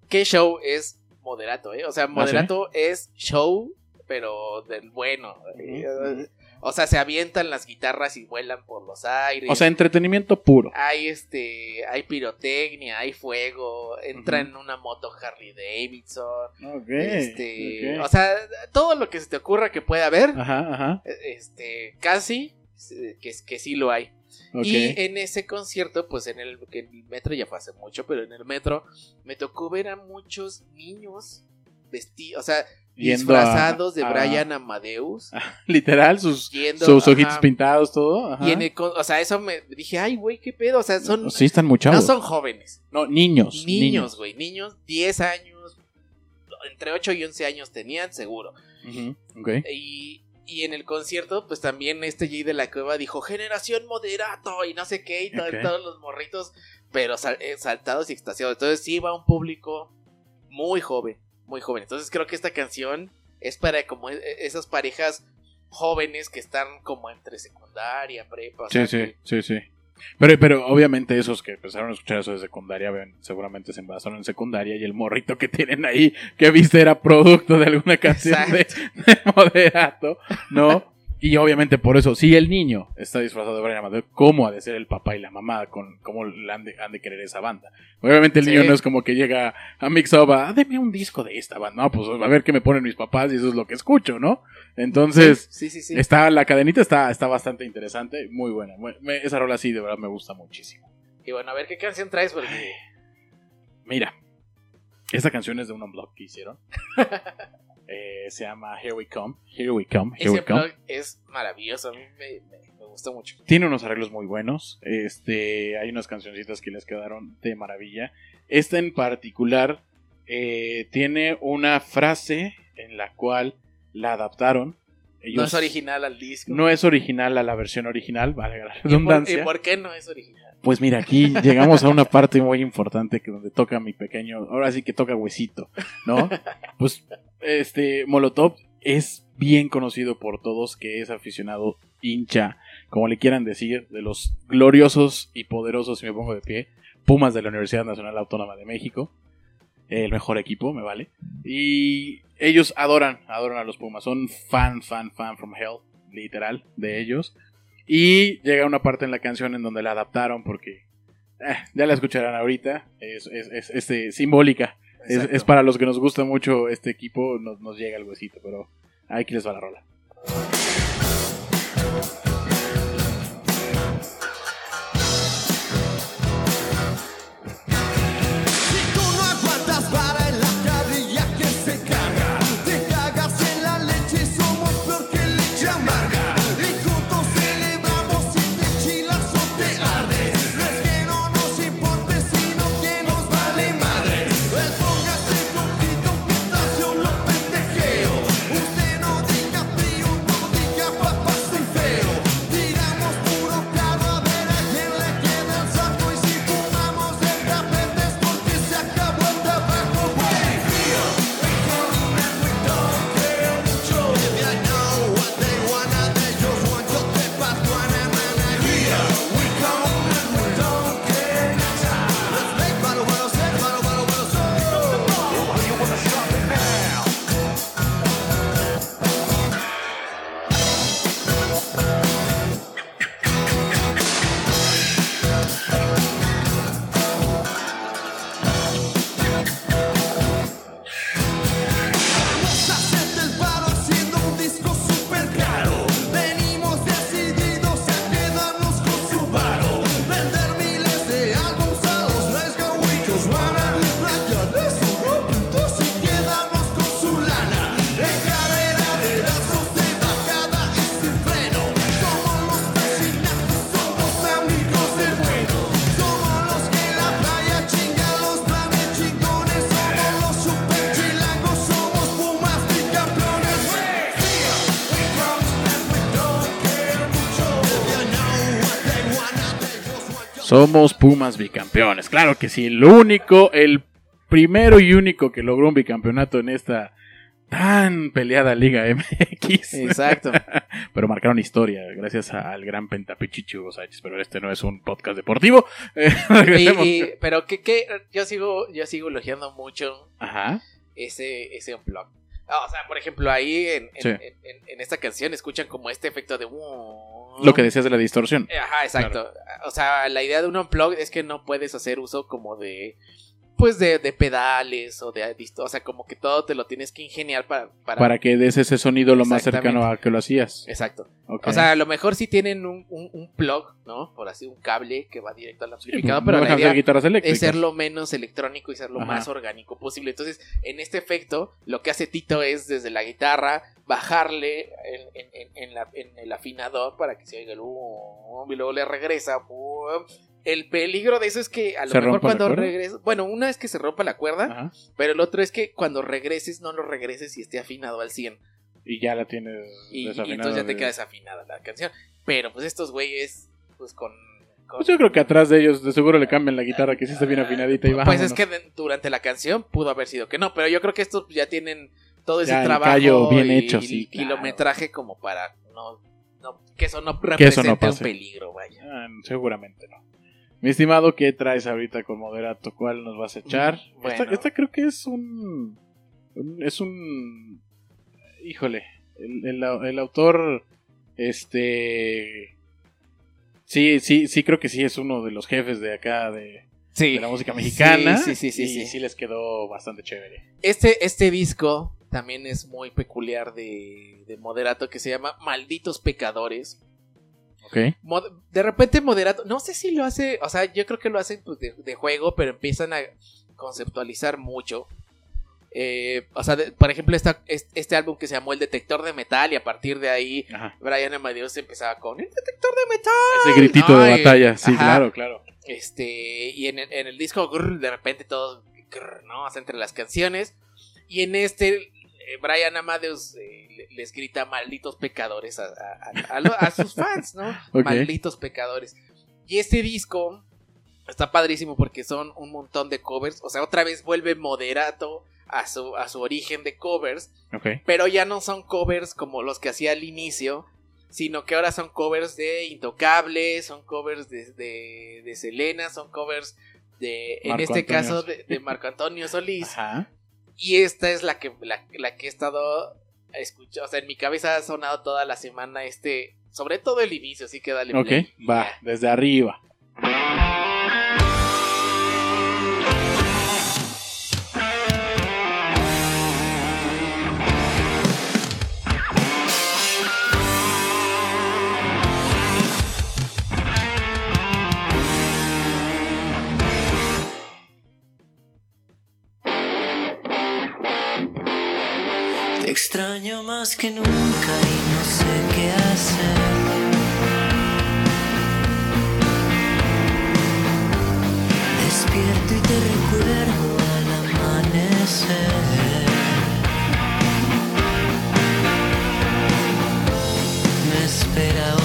¿Qué show es Moderato, eh? O Ah, sea, Moderato es show, pero del bueno. Ujú. O sea, se avientan las guitarras y vuelan por los aires. O sea, entretenimiento puro. hay este, hay pirotecnia, hay fuego, entra en una moto Harley Davidson. Ok. Este, o sea, todo lo que se te ocurra que pueda haber, Ajá, ajá. este, casi que, que sí lo hay. Ok. Y en ese concierto, pues en el, que en el metro ya fue hace mucho, pero en el metro me tocó ver a muchos niños vestidos, o sea, Yendo a- disfrazados de a- Brian Amadeus. [LAUGHS] Literal, sus, yendo, sus ajá. ojitos pintados, todo. Ajá. Y en el, con- o sea, eso me dije, ay, güey, qué pedo, o sea, son, Sí, están no son jóvenes, No, niños. niños, güey, niños, 10 años, entre 8 y 11 años tenían, seguro. Ok. Y, y en el concierto, pues también este Jay de la Cueva dijo generación moderato y no sé qué, y todos los morritos, pero sal- eh, saltados y extasiados. Entonces sí va un público muy joven, muy joven. Entonces creo que esta canción es para como e- e- esas parejas jóvenes que están como entre secundaria, prepa. o Sí, sea, sí, que- sí, sí. Pero, pero obviamente esos que empezaron a escuchar eso de secundaria, ven, seguramente se embarazaron en secundaria y el morrito que tienen ahí, que viste era producto de alguna canción de, de moderato, ¿no? Y obviamente por eso, si el niño está disfrazado de Brian Amadeo, ¿cómo ha de ser el papá y la mamá? Con, ¿Cómo le han de, han de querer esa banda? Obviamente el Sí. niño no es como que llega a Mix Up a, "Ah, deme un disco de esta banda. No, pues a ver qué me ponen mis papás y eso es lo que escucho, ¿no? Entonces, sí, sí, está la cadenita está, está bastante interesante, muy buena. Me- esa rola sí, de verdad me gusta muchísimo. Y bueno, a ver qué canción traes porque Mira, esta canción es de un unblock que hicieron. [LAUGHS] Eh, se llama Here We Come. Here We Come. Here ese We Come. blog es maravilloso. A mí me, me, me gusta mucho. Tiene unos arreglos muy buenos. Este, hay unas cancioncitas que les quedaron de maravilla. Esta en particular eh, tiene una frase en la cual la adaptaron. Ellos- No es original al disco. no es original a la versión original, valga la ¿Y por, redundancia. y por qué no es original? Pues mira, aquí llegamos a una parte muy importante que donde toca mi pequeño, ahora sí que toca huesito, ¿no? [LAUGHS] Pues este Molotov es bien conocido por todos que es aficionado hincha, como le quieran decir, de los gloriosos y poderosos, si me pongo de pie, Pumas de la Universidad Nacional Autónoma de México. El mejor equipo, me vale. Y ellos adoran, adoran a los Pumas. Son fan, fan, fan from hell, literal, de ellos. Y llega una parte en la canción en donde la adaptaron porque eh, ya la escucharán ahorita. Es, es, es- este, simbólica. Es, es para los que nos gusta mucho este equipo, nos, nos llega el huesito, pero aquí les va la rola. Somos Pumas bicampeones. Claro que sí, el único, el primero y único que logró un bicampeonato en esta tan peleada Liga [LAUGHS] MX. Exacto. [LAUGHS] pero marcaron historia gracias al gran pentapichichi Hugo Sánchez. Pero este no es un podcast deportivo. [LAUGHS] Eh, Y- regresemos. y- pero que, que yo sigo yo sigo elogiando mucho Ajá. ese ese unplug. Ah, o sea, por ejemplo, ahí en, en, Sí. en- en- en esta canción escuchan como este efecto de Lo que decías de la distorsión. Eh, Ajá, exacto. O sea, la idea de un unplug es que no puedes hacer uso como de pues de, de pedales o de o sea, como que todo te lo tienes que ingeniar para para, Para que des ese sonido lo más cercano a que lo hacías. Exacto. O sea, a lo mejor sí tienen un, un, un plug, ¿no? Por así un cable que va directo al Sí, amplificador, no pero la idea guitarras es ser lo menos electrónico y ser lo Ajá. más orgánico posible. Entonces, en este efecto, lo que hace Tito es desde la guitarra bajarle en, en- en- en la- en el afinador para que se oiga el um, y luego le regresa. um. El peligro de eso es que a lo ¿Se mejor cuando regreses, bueno, una es que se rompa la cuerda, Ajá. pero el otro es que cuando regreses no lo regreses y esté afinado al 100. Y ya la tienes Y, y desafinada entonces ya te queda desafinada la canción. Pero pues estos güeyes, pues con... Pues yo creo que atrás de ellos de seguro le cambian la guitarra que sí está bien afinadita y va. Pues es que durante la canción pudo haber sido que no, pero yo creo que estos ya tienen todo ese Ya, trabajo bien y, hecho, y sí, claro. kilometraje como para no, no- que eso no Que eso represente no un peligro, vaya. Ah, seguramente no. Mi estimado, ¿qué traes ahorita con moderato? ¿Cuál nos vas a echar? Mm, Bueno. Esta, esta creo que es un, un- Es un. Híjole. El, el- el autor Este. Sí, sí, sí, creo que sí es uno de los jefes de acá de, Sí. de la música mexicana. Sí, sí, sí, y sí, sí. sí les quedó bastante chévere. Este, este disco también es muy peculiar de, de Moderato que se llama Malditos Pecadores. De repente Moderato, no sé si lo hace, o sea, yo creo que lo hacen pues, de, de juego, pero empiezan a conceptualizar mucho. Eh, o sea, de- por ejemplo, esta, es- este álbum que se llamó El Detector de Metal y a partir de ahí Ajá. Brian Amadeus empezaba con El Detector de Metal. Ese gritito de batalla, sí, ajá. claro, claro. Este, y en, el- en el disco, grr, de repente todo, grr, ¿no? O sea, entre las canciones. Y en este, Brian Amadeus eh, le- les grita malditos pecadores a, a- sus fans, ¿no? [LAUGHS] Malditos pecadores. Y este disco está padrísimo porque son un montón de covers. O sea, otra vez vuelve moderato a su, a su origen de covers pero ya no son covers como los que hacía al inicio, sino que ahora son covers de Intocable, son covers de, de, de Selena, son covers de, en Marco este Antonio caso, de, de Marco Antonio Solís. Ajá. Y esta es la que, la, la que he estado escuchando, o sea, en mi cabeza ha sonado toda la semana este, sobre todo el inicio, así que dale. Ok, play. va, desde arriba. Extraño más que nunca y no sé qué hacer. Despierto y te recuerdo al amanecer. Me espera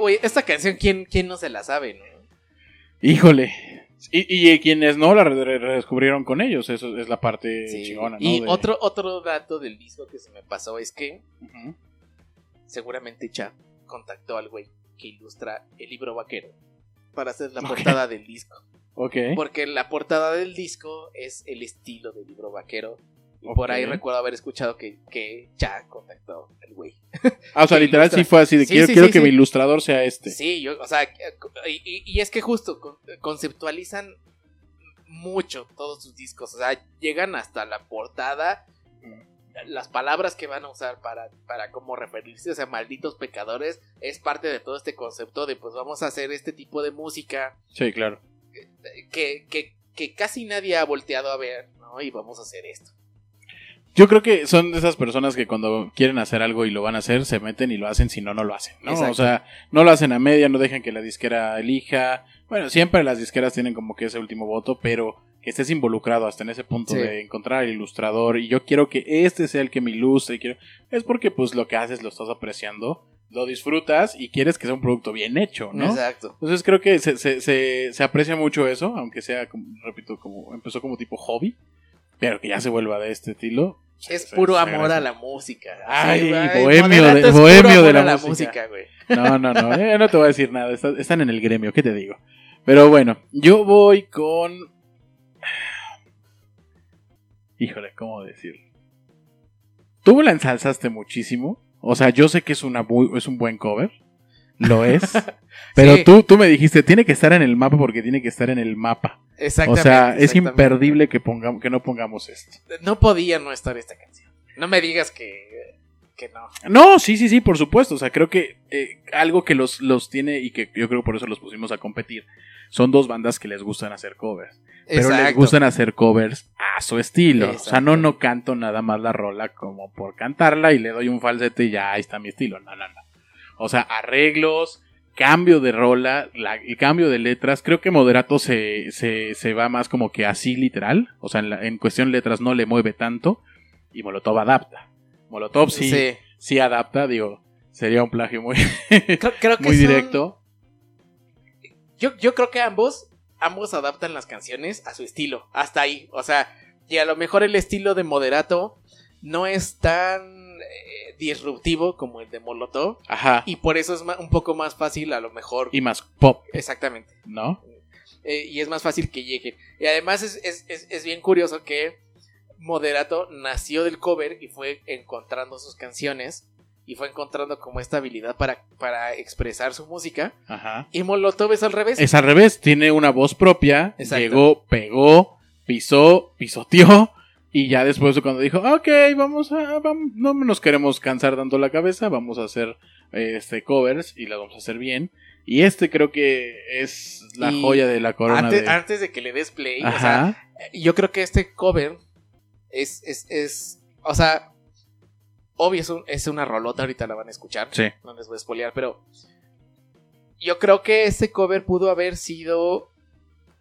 Uy, esta canción, ¿quién, quién no se la sabe, no? Híjole. Y, y quienes no la re- re- redescubrieron con ellos, eso es la parte Sí. chingona, ¿no? Y De- otro, otro dato del disco que se me pasó es que seguramente Cha contactó al güey que ilustra el libro vaquero para hacer la portada del disco. Ok. Porque la portada del disco es el estilo del libro vaquero. Y por ahí recuerdo haber escuchado que, que Cha contactó al güey. Ah, o sea, [LAUGHS] literal ilustra. sí fue así de Sí, quiero, sí, quiero sí, que mi ilustrador sea este. Sí, yo, o sea, y, y- es que justo con- conceptualizan mucho todos sus discos. O sea, llegan hasta la portada, las palabras que van a usar para, para cómo referirse, o sea, malditos pecadores, es parte de todo este concepto de pues vamos a hacer este tipo de música Sí, claro. que, que, que casi nadie ha volteado a ver, ¿no? Y vamos a hacer esto. Yo creo que son de esas personas que cuando quieren hacer algo y lo van a hacer, se meten y lo hacen, si no, no lo hacen, ¿no? Exacto. O sea, no lo hacen a media, no dejan que la disquera elija. Bueno, siempre las disqueras tienen como que ese último voto, pero que estés involucrado hasta en ese punto Sí. de encontrar el ilustrador y yo quiero que este sea el que me ilustre y quiero... Es porque pues lo que haces lo estás apreciando, lo disfrutas y quieres que sea un producto bien hecho, ¿no? Exacto. Entonces creo que se, se, se, se aprecia mucho eso, aunque sea, como, repito, como empezó como tipo hobby, pero que ya se vuelva de este estilo. se- Es se- puro se amor a la música. Ay, güey, bohemio de- es bohemio de la a música. güey. No, no, no, [LAUGHS] eh, no te voy a decir nada, está- están en el gremio, ¿qué te digo? Pero bueno, yo voy con. Híjole, ¿cómo decirlo? Tú la ensalzaste muchísimo. O sea, yo sé que es, una es un buen cover. Lo es. [LAUGHS] Pero Sí. tú, tú me dijiste, tiene que estar en el mapa porque tiene que estar en el mapa. O Exactamente. sea, es imperdible que, pongamos, que no pongamos esto. No podía no estar esta canción. No me digas que, que no. No, sí, sí, sí, por supuesto. O sea, creo que eh, algo que los, los tiene y que yo creo por eso los pusimos a competir son dos bandas que les gustan hacer covers. Pero les gustan hacer covers a su estilo. O sea, no, no canto nada más la rola como por cantarla y le doy un falsete y ya ahí está mi estilo. No, no, no. O sea, arreglos, cambio de rola, la- el cambio de letras. Creo que Moderato se, se, se va más como que así literal. O sea, en, la- en cuestión letras no le mueve tanto. Y Molotov adapta. Molotov sí, sí. Sí. adapta, digo. Sería un plagio muy, Creo, creo [LAUGHS] que muy son- directo. Yo, yo creo que ambos, ambos adaptan las canciones a su estilo. Hasta ahí. O sea, y a lo mejor el estilo de Moderato no es tan eh, disruptivo como el de Molotov. Ajá. Y por eso es un poco más fácil, a lo mejor. Y más pop, Exactamente. ¿no? Eh, y es más fácil que lleguen. Y además es, es- es- es bien curioso que Moderato nació del cover y fue encontrando sus canciones y fue encontrando como esta habilidad para, para expresar su música. Ajá. Y Molotov es al revés. Es al revés, tiene una voz propia, Exacto. llegó, pegó, pisó, pisoteó, y ya después de cuando dijo, ok, vamos a, vam- no nos queremos cansar dando la cabeza, vamos a hacer eh, este covers y las vamos a hacer bien. Y este creo que es la Y joya de la corona antes, de... antes de que le des play, o sea, Ajá. yo creo que este cover es, es, es o sea, obvio es, un- es una rolota, ahorita la van a escuchar. Sí. no les voy a spoilear, pero yo creo que este cover pudo haber sido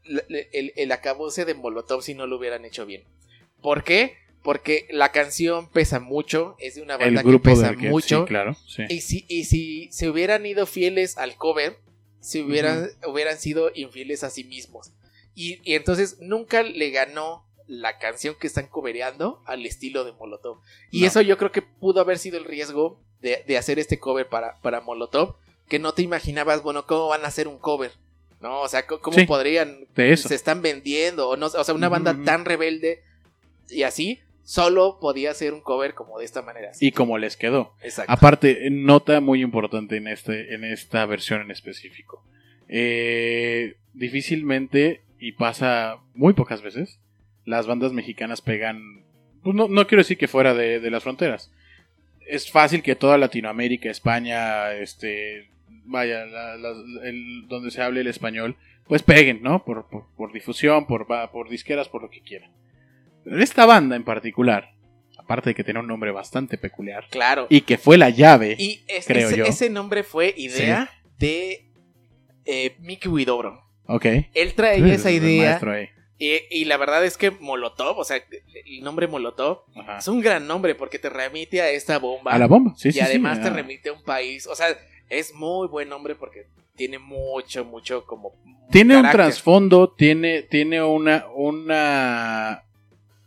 l- l- el, el acabose de Molotov si no lo hubieran hecho bien. ¿Por qué? Porque la canción pesa mucho, es de una banda que pesa que... mucho. Sí, claro. Sí. Y si, y si se hubieran ido fieles al cover, se hubieran, hubieran sido infieles a sí mismos. Y, y entonces nunca le ganó la canción que están covereando al estilo de Molotov. Y No. eso yo creo que pudo haber sido el riesgo de, de hacer este cover para, para Molotov, que no te imaginabas, bueno, ¿cómo van a hacer un cover? ¿No? O sea, ¿cómo, Sí. podrían? De eso. Se están vendiendo, o no o sea, una banda Ujú. tan rebelde y así, solo podía hacer un cover como de esta manera. Y como les quedó. Exacto. Aparte, nota muy importante en, este, en esta versión en específico. Eh, difícilmente, y pasa muy pocas veces, las bandas mexicanas pegan, pues no, no quiero decir que fuera de, de las fronteras. Es fácil que toda Latinoamérica, España, este, vaya, la- la- el- donde se hable el español, pues peguen, ¿no? Por, por, por difusión, por, por disqueras, por lo que quieran. Esta banda en particular, aparte de que tiene un nombre bastante peculiar, Claro. y que fue la llave. Y es- creo ese, yo. ese nombre fue idea de eh, Mickey Widobro. ok. Él traía esa idea y, y la verdad es que Molotov, o sea, el nombre Molotov Ajá. es un gran nombre porque te remite a esta bomba. A la bomba, sí, y sí. además sí, te ah. remite a un país. O sea, es muy buen nombre porque tiene mucho, mucho como... Tiene un trasfondo, tiene, tiene una, una,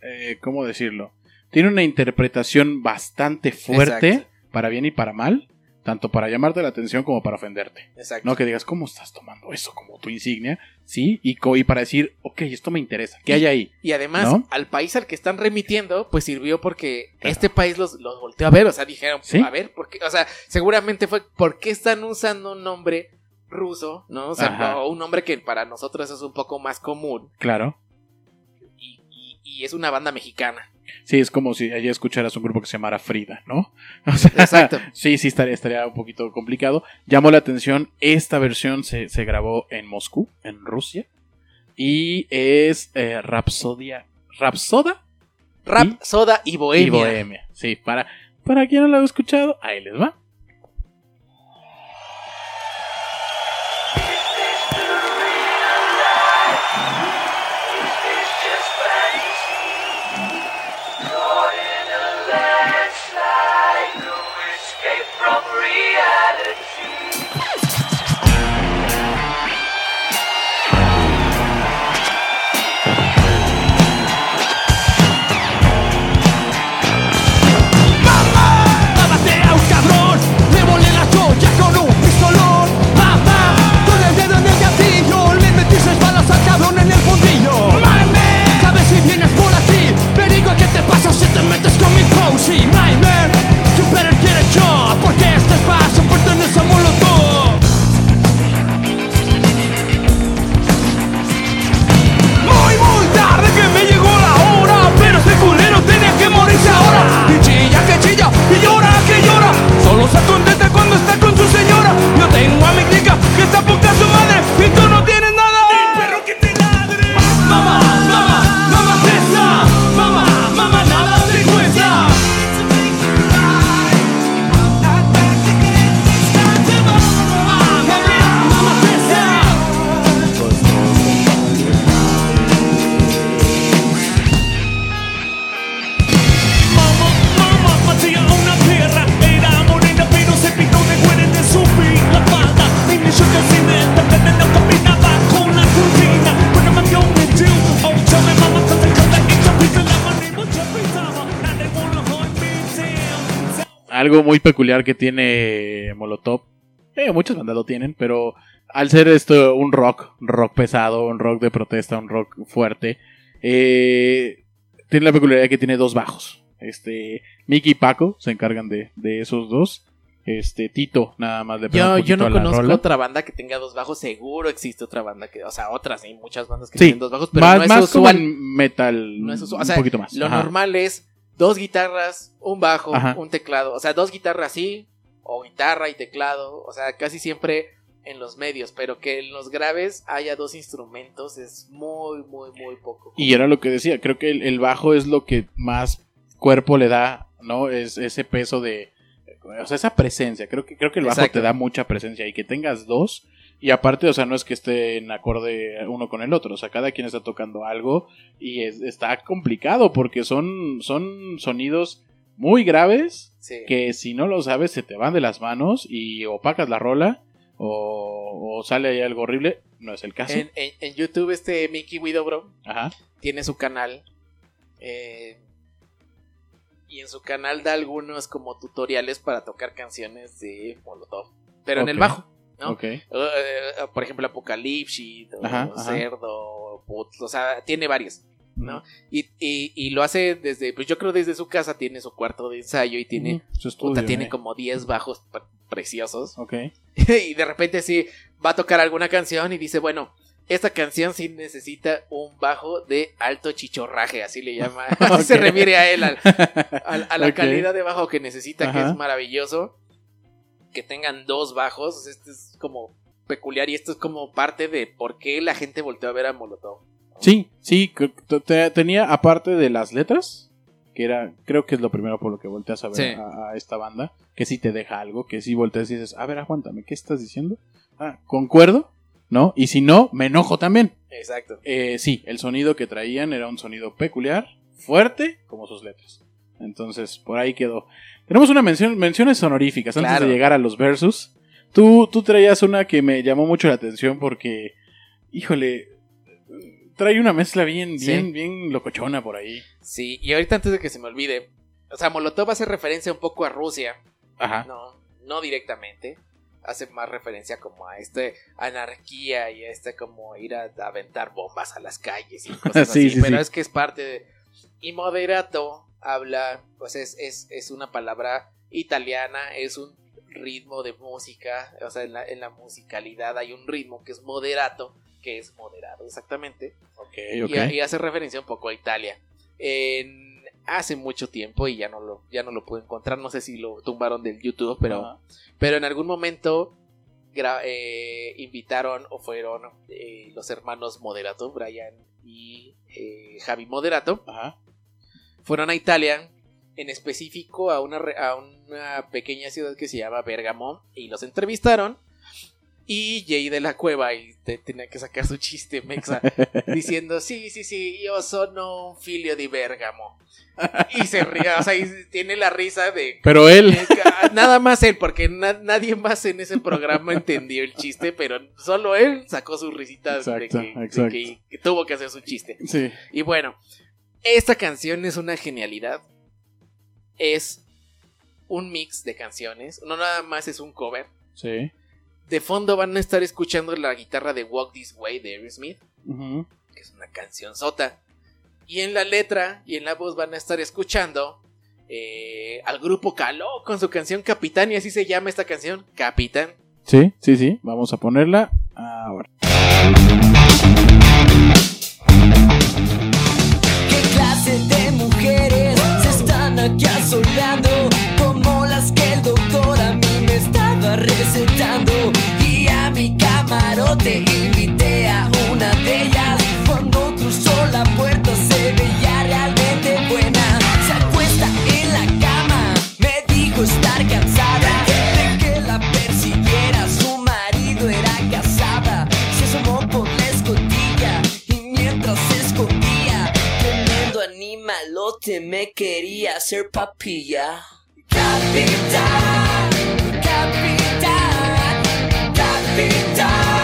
eh, ¿cómo decirlo? Tiene una interpretación bastante fuerte, Exacto. para bien y para mal, tanto para llamarte la atención como para ofenderte. Exacto. No que digas, ¿cómo estás tomando eso como tu insignia? Sí, y, co- y para decir, ok, esto me interesa, ¿qué hay ahí? Y además, ¿No? al país al que están remitiendo, pues sirvió porque este país los, los volteó a ver. O sea, dijeron, Sí. a ver, ¿por qué? O sea, seguramente fue, ¿por qué están usando un nombre ruso? ¿No? O sea, Ajá. o un nombre que para nosotros es un poco más común. Claro. Y, es una banda mexicana. Sí, es como si allí escucharas un grupo que se llamara Frida, ¿no? [LAUGHS] O sea, Exacto. Sí, sí, estaría, estaría un poquito complicado. Llamó la atención, esta versión se, se grabó en Moscú, en Rusia. Y es eh, Rapsodia. ¿Rapsoda? Rap, Y- soda y bohemia. Y Bohemia. Sí, para, para quien no lo ha escuchado, ahí les va. Algo muy peculiar que tiene Molotov, eh, muchas bandas lo tienen, pero al ser esto un rock, rock pesado, un rock de protesta, un rock fuerte, eh, tiene la peculiaridad que tiene dos bajos. Este, Mickey y Paco se encargan de, de esos dos. Este, Tito nada más un Yo, yo no conozco rola. otra banda que tenga dos bajos. Seguro existe otra banda que, o sea, otras, hay muchas bandas que Sí, tienen dos bajos, pero más, no es más como usual. en metal, No es usual. un O sea, poquito más. Lo Ajá. normal es dos guitarras, un bajo, Ajá. un teclado. O sea, dos guitarras sí, o guitarra y teclado. O sea, casi siempre en los medios, pero que en los graves haya dos instrumentos es muy, muy, muy poco. Y era lo que decía, creo que el, el bajo es lo que más cuerpo le da, ¿no? Es ese peso de, o sea, esa presencia. Creo que, creo que el bajo Exacto. te da mucha presencia y que tengas dos. Y aparte, o sea, no es que esté en acorde uno con el otro, o sea, cada quien está tocando algo y es- está complicado porque son, son sonidos muy graves Sí. que si no lo sabes se te van de las manos y opacas la rola o, o sale ahí algo horrible. No es el caso. En, en- en YouTube este Mickey Ajá. tiene su canal. eh, y en su canal da algunos como tutoriales para tocar canciones de Molotov. Pero en el bajo, Eh, por ejemplo, Apocalipsis, o ajá. Cerdo, Put- o sea, tiene varios, ¿no? Y, y- y lo hace desde, pues yo creo desde su casa, tiene su cuarto de ensayo y tiene, Ujú, su estudio, puta, tiene eh. como 10 bajos pre- preciosos. [LAUGHS] Y de repente sí va a tocar alguna canción y dice, bueno, esta canción sí necesita un bajo de alto chichorraje, así le llama, así [LAUGHS] [LAUGHS] se refiere a él, al- al- a la calidad de bajo que necesita, que es maravilloso. Que tengan dos bajos, este es como peculiar y esto es como parte de por qué la gente volteó a ver a Molotov. Sí, sí, tenía aparte de las letras, que era, creo que es lo primero por lo que volteas a ver Sí. a, a esta banda, que sí te deja algo, que sí volteas y dices, a ver, aguántame, ¿qué estás diciendo? Ah, concuerdo, ¿no? Y si no, me enojo también. Exacto. Eh, sí, el sonido que traían era un sonido peculiar, fuerte, como sus letras. Entonces, por ahí quedó. Tenemos una mención, menciones honoríficas antes Claro. de llegar a los versus. Tú, tú traías una que me llamó mucho la atención porque, híjole, trae una mezcla bien, Sí. bien, bien locochona por ahí. Sí, y ahorita antes de que se me olvide, o sea, Molotov hace referencia un poco a Rusia, Ajá. no, no directamente. Hace más referencia como a este anarquía y a este como ir a, a aventar bombas a las calles y [LAUGHS] cosas Sí, así. sí, pero es que es parte de. Y moderato habla, pues es, es, es una palabra italiana, es un ritmo de música, o sea, en la, en la musicalidad hay un ritmo que es moderato, que es moderado, exactamente. Ok, Y- ok. Y, hace referencia un poco a Italia. En- hace mucho tiempo y ya no lo, ya no lo puedo encontrar. No sé si lo tumbaron del YouTube, pero, pero en algún momento eh, invitaron o fueron eh, los hermanos Moderato, Brian y eh, Javi Moderato. Ajá. Fueron a Italia, en específico a una, a una pequeña ciudad que se llama Bergamo, y los entrevistaron. Y Jay de la Cueva y te- tenía que sacar su chiste mexa [LAUGHS] diciendo, sí, sí, sí, yo sono un filio de Bergamo. Y se ríe, o sea, y tiene la risa de... Pero él, [LAUGHS] Nada más él, porque na- nadie más en ese programa entendió el chiste, pero solo él sacó su risita de Exacto, que- de que tuvo que hacer su chiste. sí. Y bueno, esta canción es una genialidad. Es un mix de canciones. No nada más es un cover. Sí. De fondo van a estar escuchando la guitarra de Walk This Way de Aerosmith, Ujú. que es una canción sota. Y en la letra y en la voz van a estar escuchando eh, al grupo Caló con su canción Capitán. Y así se llama esta canción, Capitán. Sí, sí, sí. Vamos a ponerla ahora. Aquí asoleando? Como las que el doctor a mí me estaba recetando. Y a mi camarote animalote me quería hacer papilla. Capitán, capitán, capitán,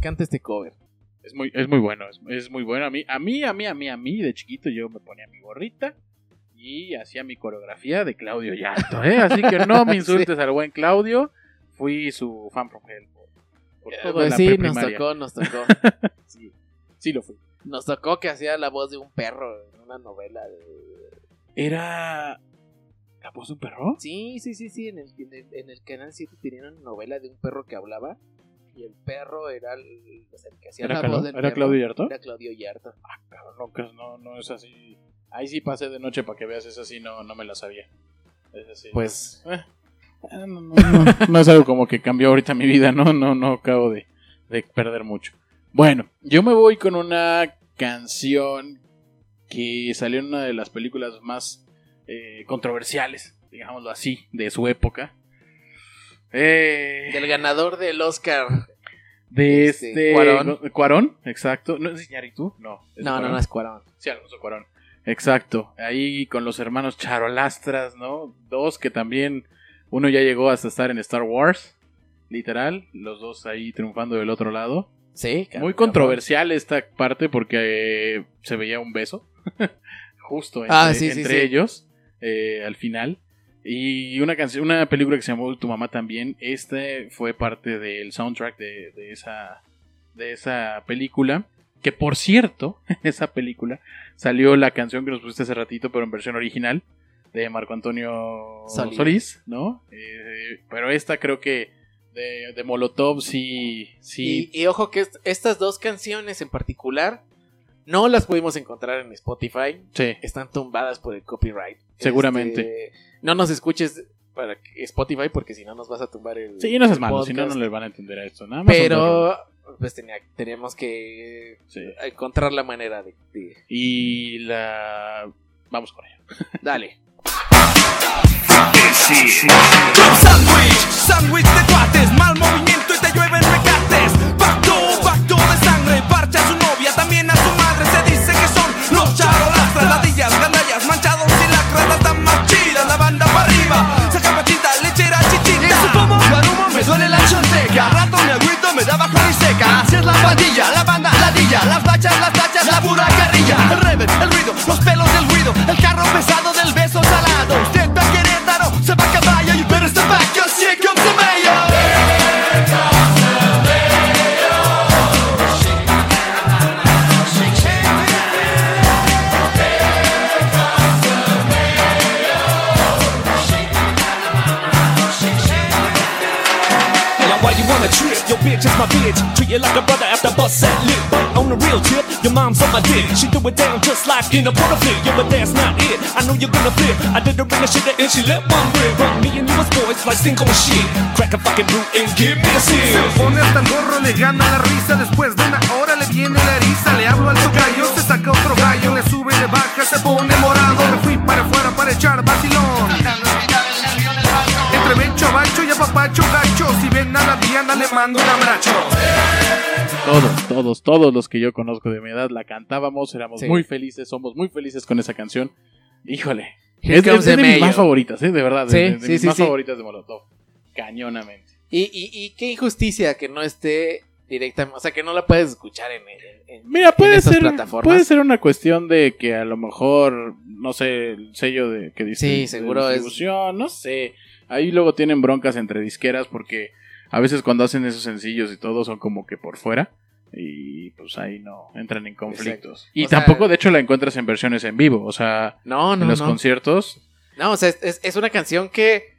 encanta este cover. Es muy, es muy bueno, es, es muy bueno. A mí, a mí, a mí, a mí, a mí, de chiquito yo me ponía mi gorrita y hacía mi coreografía de Claudio Yarto, ¿eh? Así que no me [LAUGHS] insultes al buen Claudio. Fui su fan from hell por, por toda Pues la sí, nos tocó, nos tocó. [LAUGHS] Sí, sí lo fui. Nos tocó que hacía la voz de un perro en una novela de... Era... ¿La voz de un perro? Sí, sí, sí, sí, en el, en el, en el Canal 7 tenían una novela de un perro que hablaba y el perro era el, o sea, el que hacía ¿Era, la voz del ¿Era perro. Claudio Yarto? Era Claudio Yarto. Cabrón, no, que no, no es así. Ahí sí pasé de noche para que veas, es así, no, no me la sabía. Es así. Pues Eh, no, no, no es algo como que cambió ahorita mi vida, no, no, no acabo de, de perder mucho. Bueno, yo me voy con una canción que salió en una de las películas más eh, controversiales, digámoslo así, de su época. Eh, del ganador del Oscar. de este, este Cuarón. Cuarón, exacto. ¿No es Iñárritu? No. ¿es No, no, Cuarón? no es Cuarón. Sí, Alfonso Cuarón. Exacto. Ahí con los hermanos Charolastras, ¿no? Dos que también. Uno ya llegó hasta estar en Star Wars. Literal. Los dos ahí triunfando del otro lado. Sí, Muy controversial esta parte porque eh, se veía un beso. [LAUGHS] Justo entre, Ah, sí, entre sí. ellos. eh, al final. Y una canción, una película que se llamó Tu mamá también. Este fue parte del soundtrack de, de esa. De esa película. Que por cierto, en [LAUGHS] esa película salió la canción que nos pusiste hace ratito, pero en versión original, de Marco Antonio Solís. Solís, ¿no? Eh, pero esta creo que de, de Molotov sí, sí. Y, y ojo que est- estas dos canciones en particular no las pudimos encontrar en Spotify. sí. Están tumbadas por el copyright. Seguramente. Este, no nos escuches para que- Spotify porque si no nos vas a tumbar el. Sí, no seas malo, si no, no les van a entender a esto. Nada más Pero pues tenía, teníamos que. Sí. encontrar la manera de, de- Y la. Vamos con ella. [LAUGHS] Dale. Sandwich, sándwich de cuates, mal movimiento y te llueven mecates. Pacto, pacto de sangre, parcha a la pandilla, la banda, ladilla, las bachas, las tachas, la pura carrilla. El rever, el ruido, los pelos del ruido, el carro pesado del beso salado. Your bitch is my bitch. Treat you like a brother after bust that lip. But on the real tip, your mom's on my dick. She do it down just like in a porta flip. Yeah, but that's not it. I know you're gonna flip. I did her in the shit and she let one rip. But me and you was boys like on shit. Crack a fucking root and give me a sip. Pone hasta el gorro, le gana la risa. Después de una hora le viene la eriza. Le hablo al tocayo, se saca otro gallo. Le sube, le baja, se pone morado. Me fui para afuera para echar vacilón. Entre Bencho, Bacho y a Papacho Gacho. Si ven a la Diana, le mando un abrazo. Todos, todos, todos los que yo conozco de mi edad la cantábamos, éramos Sí. muy felices, somos muy felices con esa canción. Híjole. Es, es de mis más favoritas, ¿eh? De verdad. de- Sí, de, de sí, mis sí, más sí. favoritas de Molotov. Cañonamente. Y, y, y qué injusticia que no esté directamente, o sea, que no la puedes escuchar en, en, Mira, en puede esas ser, plataformas. puede ser una cuestión de que a lo mejor, no sé, el sello de que dice Sí, de seguro es- no sé. Ahí luego tienen broncas entre disqueras porque a veces cuando hacen esos sencillos y todo son como que por fuera y pues ahí no entran en conflictos. Y O sea- tampoco de hecho la encuentras en versiones en vivo, o sea, No, no, en los no. conciertos No, o sea, es, una canción que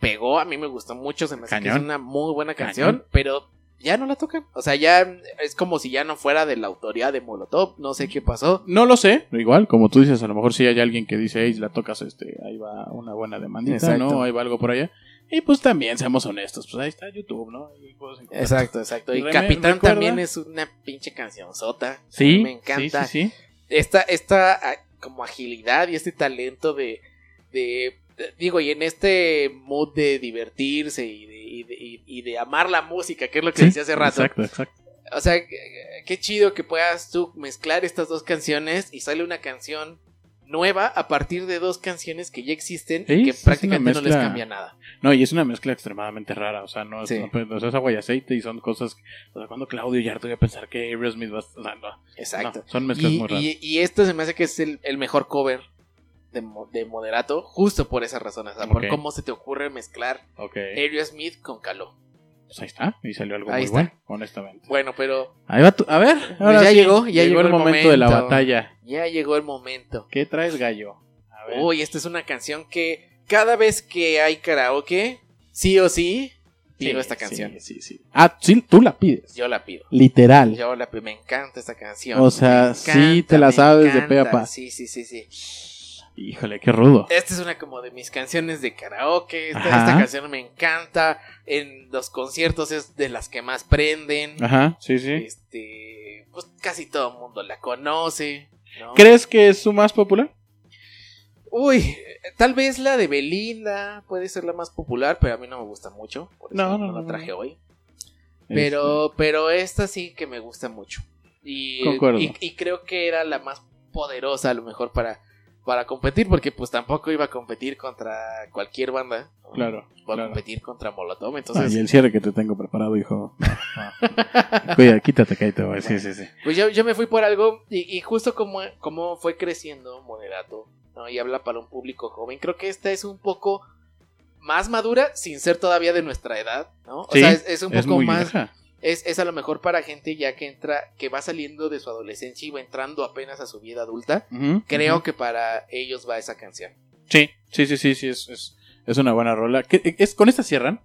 pegó, a mí me gustó mucho, se me hace que es una muy buena canción, Cañón. pero ya no la tocan. O sea, ya es como si ya no fuera de la autoría de Molotov, no sé qué pasó. No lo sé, igual, como tú dices, a lo mejor si hay alguien que dice, hey, si la tocas, este, ahí va una buena demandita, Exacto. ¿no? Ahí va algo por allá. Y pues también, seamos honestos, pues ahí está YouTube, ¿no? Exacto, exacto. Y Reme- Capitán recuerda- también es una pinche cancionzota. Sí, Me encanta. Sí, sí, sí. esta, esta como agilidad y este talento de, de- digo, y en este mood de divertirse y de, y de, y- de amar la música, que es lo que Sí, decía hace rato. Exacto, exacto. O sea, qué- chido que puedas tú mezclar estas dos canciones y sale una canción nueva a partir de dos canciones que ya existen Sí, y que prácticamente no les cambia nada. No, y es una mezcla extremadamente rara. O sea, no, Sí. es agua y aceite y son cosas. O sea, cuando Claudio Yarto iba a pensar que Aerosmith va a. O sea, no, Exacto. son mezclas y, muy raras. y, y esto se me hace que es el, el mejor cover de, de Moderato, justo por esas razones. O sea, por cómo se te ocurre mezclar ok. Aerosmith con Caló. Pues ahí está. Y salió algo Ahí muy está. bueno, honestamente. Bueno, pero Ahí va tu- A ver, ahora ya sí, llegó, ya llegó el momento, de la batalla. ya llegó el momento. ¿Qué traes, gallo? A ver. Uy, esta es una canción que cada vez que hay karaoke, sí o sí, pido Sí, esta canción. Sí, sí, sí. Ah, sí, tú la pides. Yo la pido. Literal. Yo la pido. Me encanta esta canción. O sea, sí te la sabes de pe a pa. Sí, sí, sí, sí. Híjole, qué rudo. Esta es una como de mis canciones de karaoke. Esta, canción me encanta. En los conciertos es de las que más prenden. Ajá, sí, sí. Este, pues casi todo el mundo la conoce. ¿no? ¿Crees que es su más popular? Uy, tal vez la de Belinda puede ser la más popular, pero a mí no me gusta mucho. Por eso No, no, no, la traje hoy. Pero, pero esta sí que me gusta mucho. Y, y creo que era la más poderosa a lo mejor para, para competir, porque pues tampoco iba a competir contra cualquier banda. Claro, Iba a claro. competir contra Molotov, Ah, entonces... y el cierre que te tengo preparado, hijo. No, [LAUGHS] no. Cuida, quítate, güey. Sí, sí, sí. Pues yo, yo me fui por algo y, y justo como, como fue creciendo Moderato ¿no? y habla para un público joven, creo que esta es un poco más madura sin ser todavía de nuestra edad, ¿no? O Sí, sea, es, es un Es poco muy más, vieja. Es, es a lo mejor para gente ya que entra, que va saliendo de su adolescencia y va entrando apenas a su vida adulta. Creo que para ellos va esa canción. Sí, sí, sí, sí, sí, es, es, es una buena rola. ¿Qué- es, ¿Con esta cierran?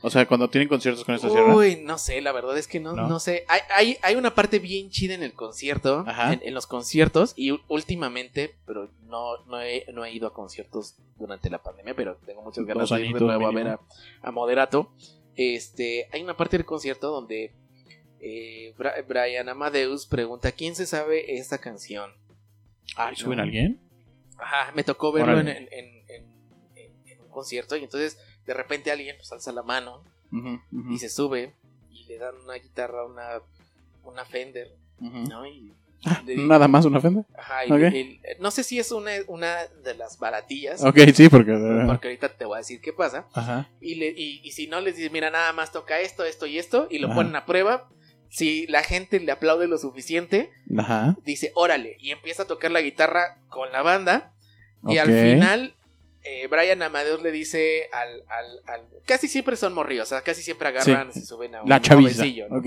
O sea, cuando tienen conciertos con esta cierran. Uy, no sé, la verdad es que no, ¿No? no, sé. Hay, hay, hay una parte bien chida en el concierto, Ajá. en, en los conciertos, y últimamente, pero no, no, he, no he ido a conciertos durante la pandemia, pero tengo muchas ganas de ir de nuevo a ver a, a Moderato. Este, hay una parte del concierto donde eh, Brian Amadeus pregunta quién se sabe esta canción. Ay, ¿suben No. alguien? Ajá, me tocó verlo en, un concierto y entonces de repente alguien pues alza la mano y se sube y le dan una guitarra, una, una Fender. ¿no? Y le- Nada más una Fender. Ajá, y- Ok. y- no sé si es una, una de las baratillas, Ok, sí, porque. porque ahorita te voy a decir qué pasa. Ajá. Y, le, y, y si no, les dices, mira, nada más toca esto, esto y esto, y lo Ajá. ponen a prueba. Si la gente le aplaude lo suficiente, Ajá. dice, órale, y empieza a tocar la guitarra con la banda. Y al final, eh, Brian Amadeus le dice al, al, al- Casi siempre son morrillos, o sea, casi siempre agarran, se suben a un La chaviza. jovencillo, ¿no? Ok.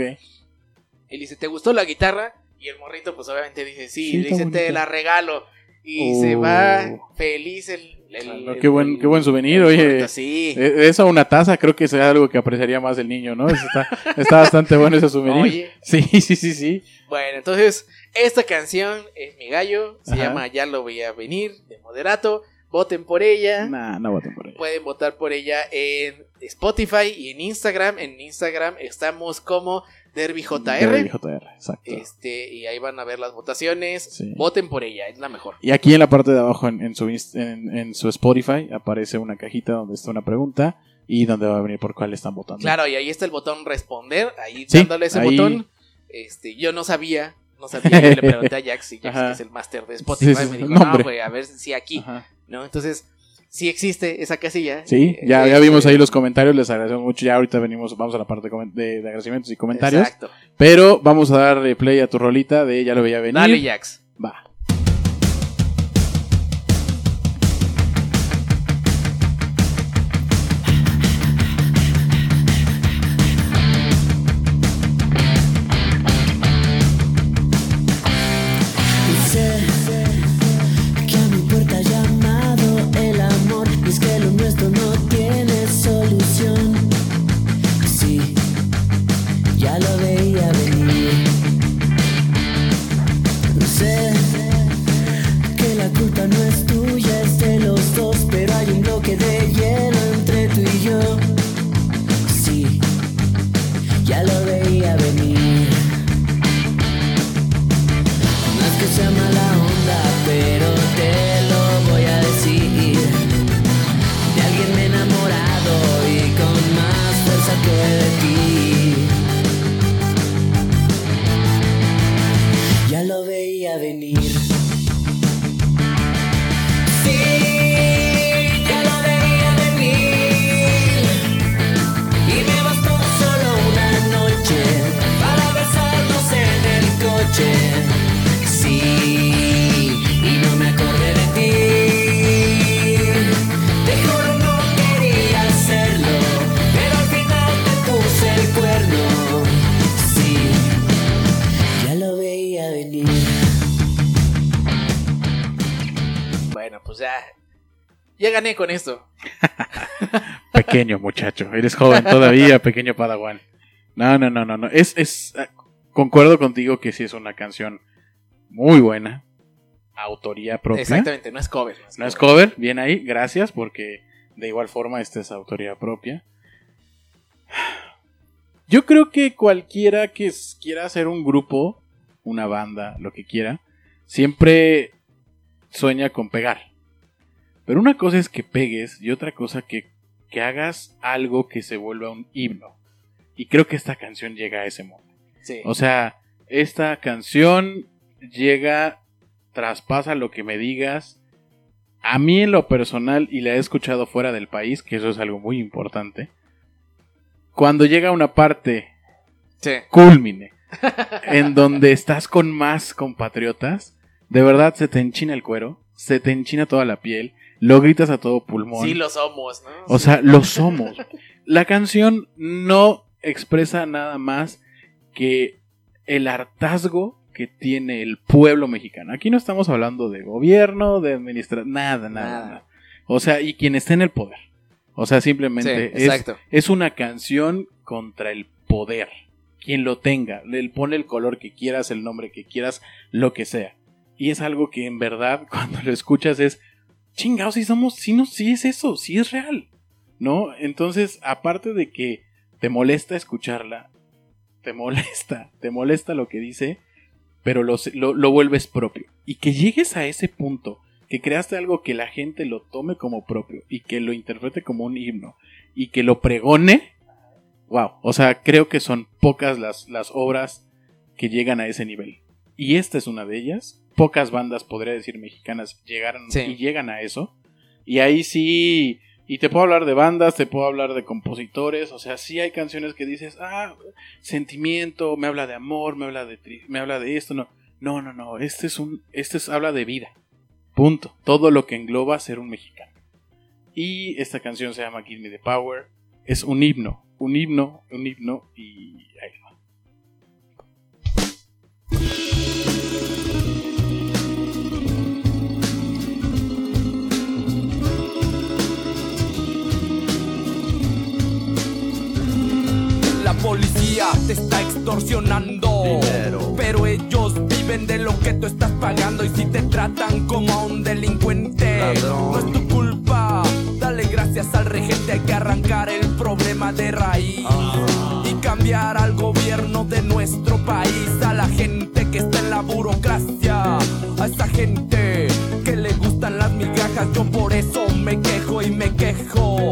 Y le dice, ¿te gustó la guitarra? Y el morrito, pues obviamente dice, sí, dice, te la regalo. Y Oh. se va feliz el... el- Claro, el- qué buen- el- qué buen souvenir, oye. Sí. Eh, Eso, una taza, creo que sería algo que apreciaría más el niño, ¿no? Eso está, está bastante bueno ese souvenir. Oye, Sí, sí, sí, sí. bueno, entonces, esta canción es mi gallo, se Ajá. llama Ya lo veía venir, de Moderato. Voten por ella. Nah, no voten por ella. Pueden votar por ella en Spotify y en Instagram. En Instagram estamos como DerbyJR. Derby JR, exacto. Este, y ahí van a ver las votaciones. Sí. Voten por ella, es la mejor. Y aquí en la parte de abajo, en, en su, en, en su Spotify, aparece una cajita donde está una pregunta y donde va a venir por cuál están votando. Claro, y ahí está el botón responder. Ahí Sí, dándole ese ahí- botón. Este, yo no sabía. No sabía, yo le pregunté a Jax y Jax, que es el máster de Spotify, Sí, me dijo, no, no, güey, a ver si aquí, Ajá. ¿no? Entonces, sí existe esa casilla. Sí, Eh, ya, ya este, vimos ahí los comentarios, les agradecemos mucho. Ya ahorita venimos, vamos a la parte de, de- de agradecimientos y comentarios. Exacto. Pero vamos a darle play a tu rolita de Ya lo veía venir. Dale, Jax. Va. Ya gané con esto. [LAUGHS] Pequeño muchacho, eres joven todavía, pequeño padawan. No, no, no, no, no. Es, es, ah, concuerdo contigo que sí es una canción muy buena. Autoría propia. Exactamente, no es cover. No es cover, bien ahí, gracias, porque de igual forma esta es autoría propia. Yo creo que cualquiera que quiera hacer un grupo, una banda, lo que quiera, siempre sueña con pegar. Pero una cosa es que pegues y otra cosa que, que hagas algo que se vuelva un himno. Y creo que esta canción llega a ese modo. Sí. O sea, esta canción llega, traspasa lo que me digas. A mí en lo personal, y la he escuchado fuera del país, que eso es algo muy importante. Cuando llega una parte sí. culmine, [LAUGHS] en donde estás con más compatriotas, de verdad se te enchina el cuero, se te enchina toda la piel, lo gritas a todo pulmón. Sí lo somos, ¿no? O sea, lo somos. La canción no expresa nada más que el hartazgo que tiene el pueblo mexicano. Aquí no estamos hablando de gobierno, de administración, nada, nada, Nada. nada. O sea, y quien esté en el poder. O sea, simplemente Sí, es, exacto. es una canción contra el poder. Quien lo tenga, le pone el color que quieras, el nombre que quieras, lo que sea. Y es algo que en verdad, [LAUGHS] cuando lo escuchas, es chingados, si somos, si no, si es eso, si es real. ¿No? Entonces, aparte de que te molesta escucharla, te molesta, te molesta lo que dice, pero lo, lo, lo vuelves propio. Y que llegues a ese punto, que creaste algo que la gente lo tome como propio y que lo interprete como un himno y que lo pregone, wow, o sea, creo que son pocas las, las obras que llegan a ese nivel. Y esta es una de ellas. Pocas bandas, podría decir, mexicanas llegaron Sí. y llegan a eso. Y ahí sí, y te puedo hablar de bandas, te puedo hablar de compositores, o sea, sí hay canciones que dices, ah, sentimiento, me habla de amor, me habla de me habla de esto, no. No, no, no, este es un este es habla de vida. Punto. Todo lo que engloba ser un mexicano. Y esta canción se llama Give Me the Power. Es un himno, un himno, un himno y ahí va. Te está extorsionando. Pero ellos viven de lo que tú estás pagando. Y si te tratan como a un delincuente, no es tu culpa. Dale gracias al regente. Hay que arrancar el problema de raíz. Y cambiar al gobierno de nuestro país. A la gente que está en la burocracia. A esa gente que le gustan las migajas. Yo por eso me quejo y me quejo.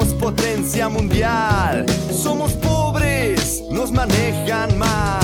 mundial. Somos pobres, nos manejan mal.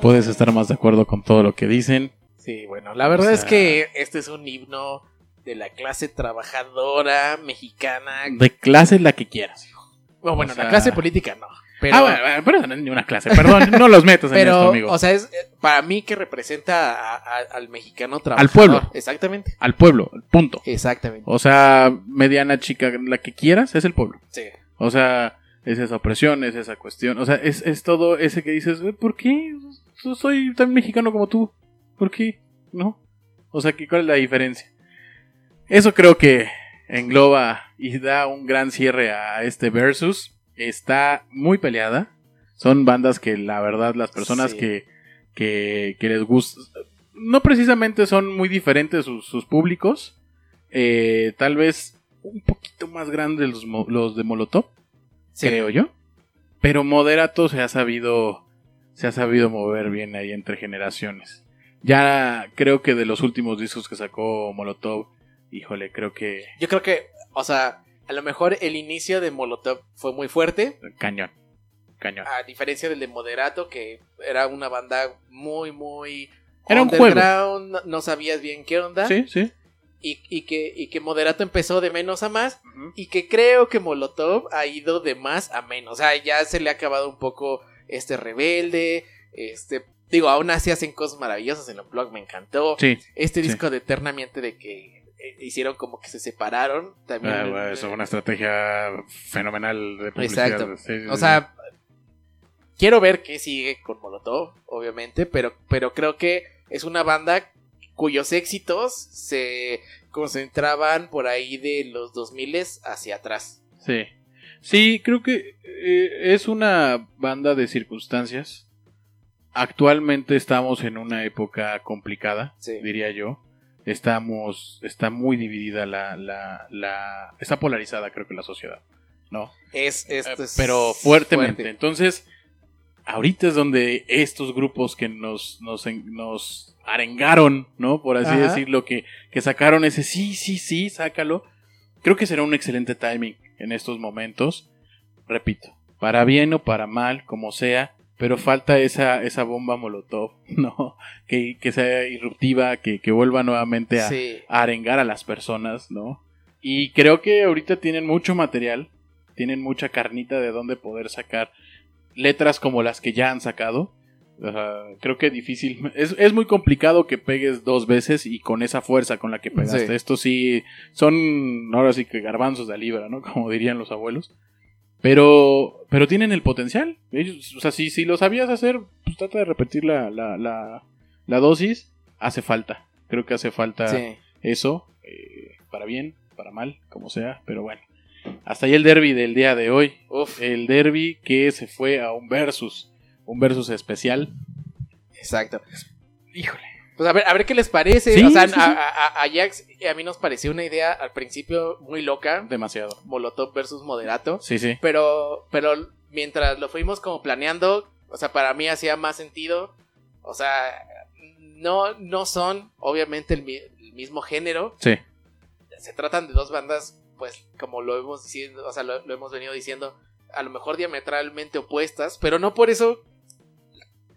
No puedes estar más de acuerdo con todo lo que dicen. Sí, bueno, la verdad O es que este es un himno de la clase trabajadora mexicana. De clase la que quieras. Bueno, bueno, o sea- la clase política no. Pero, ah, bueno, bueno, pero no es ni una clase, perdón, no los metas en pero esto, amigo. o sea, es eh, para mí que representa a- a- al mexicano trabajador. pueblo. Exactamente. Al pueblo, punto. Exactamente. O sea, mediana, chica, la que quieras, es el pueblo. Sí. O sea, es esa opresión, es esa cuestión. O sea, es, es todo ese que dices, "Güey, ¿por qué? Yo Soy tan mexicano como tú. ¿Por qué? ¿No? O sea, ¿qué- ¿cuál es la diferencia? Eso creo que engloba y da un gran cierre a este versus. Está muy peleada. Son bandas que la verdad las personas Sí. que, que, que les gusta... No precisamente son muy diferentes sus, sus públicos. Eh, tal vez un poquito más grandes los, los de Molotov, Sí. creo yo. Pero Moderato se ha sabido se ha sabido mover bien ahí entre generaciones. Ya creo que de los últimos discos que sacó Molotov, híjole, creo que Yo creo que, o sea, a lo mejor el inicio de Molotov fue muy fuerte, cañón. Cañón. a diferencia del de Moderato, que era una banda muy, muy... Era un juego. no sabías bien qué onda. Sí, sí. Y, y que, y que Moderato empezó de menos a más. Y que creo que Molotov ha ido de más a menos. O sea, ya se le ha acabado un poco este rebelde. Este. Digo, aún así hacen cosas maravillosas en el blog, me encantó. Sí. Este sí. disco de Eternamente de que eh, hicieron como que se separaron. También. Ah, bueno, eso es una estrategia fenomenal de publicidad. Exacto. Sí, O sea, quiero ver qué sigue con Molotov, obviamente, pero, pero creo que es una banda cuyos éxitos se concentraban por ahí de los 2000 hacia atrás. Sí. Sí, creo que eh, es una banda de circunstancias. Actualmente estamos en una época complicada, Sí. diría yo. Estamos, está muy dividida la, la, la, está polarizada creo que la sociedad, ¿no? Es, es- Eh, es pero fuertemente. fuerte. Entonces, ahorita es donde estos grupos que nos, nos, nos arengaron, ¿no? Por así Ajá. decirlo, que, que sacaron ese sí, sí, sí, sácalo. Creo que será un excelente timing en estos momentos. Repito, para bien o para mal, como sea, pero falta esa, esa bomba molotov, [LAUGHS] ¿no? Que, que sea irruptiva, que, que vuelva nuevamente a, Sí. a arengar a las personas, ¿no? Y creo que ahorita tienen mucho material, tienen mucha carnita de donde poder sacar letras como las que ya han sacado. Creo que difícil. [LAUGHS] Es, es muy complicado que pegues dos veces y con esa fuerza con la que pegaste. Sí. Esto sí son ahora sí que garbanzos de libra, ¿no? [LAUGHS] Como dirían los abuelos. Pero, pero tienen el potencial. Ellos, o sea, si, si lo sabías hacer, pues trata de repetir la, la, la, la dosis. Hace falta. Creo que hace falta Sí. eso, eh, para bien, para mal, como sea, pero bueno. Hasta ahí el derby del día de hoy. Uf, El derby que se fue a un versus, un versus especial. exacto. Híjole. Pues a ver, a ver qué les parece. Sí, o sea, sí, sí. a, a- a Ajax y a mí nos pareció una idea al principio muy loca. Demasiado. Molotov versus Moderato. Sí, sí. Pero, pero mientras lo fuimos como planeando, o sea, para mí hacía más sentido. O sea, no, no son obviamente el, mi- el mismo género. Sí. Se tratan de dos bandas, pues, como lo hemos diciendo, o sea, lo, lo hemos venido diciendo, a lo mejor diametralmente opuestas, pero no por eso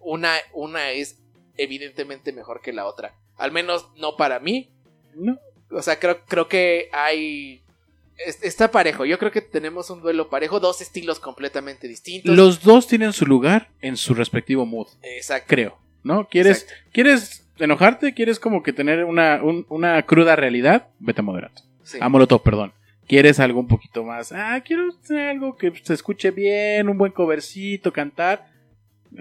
una, una es evidentemente mejor que la otra. Al menos no para mí. No. O sea, creo, creo que hay. es- Está parejo. Yo creo que tenemos un duelo parejo. Dos estilos completamente distintos. Los dos tienen su lugar en su respectivo mood, Exacto. creo. ¿No? ¿Quieres, Exacto. ¿quieres enojarte? ¿Quieres como que tener una, un- una cruda realidad? Vete a moderato. Sí. A Molotov, perdón. ¿Quieres algo un poquito más? Ah, quiero algo que se escuche bien, un buen covercito, cantar.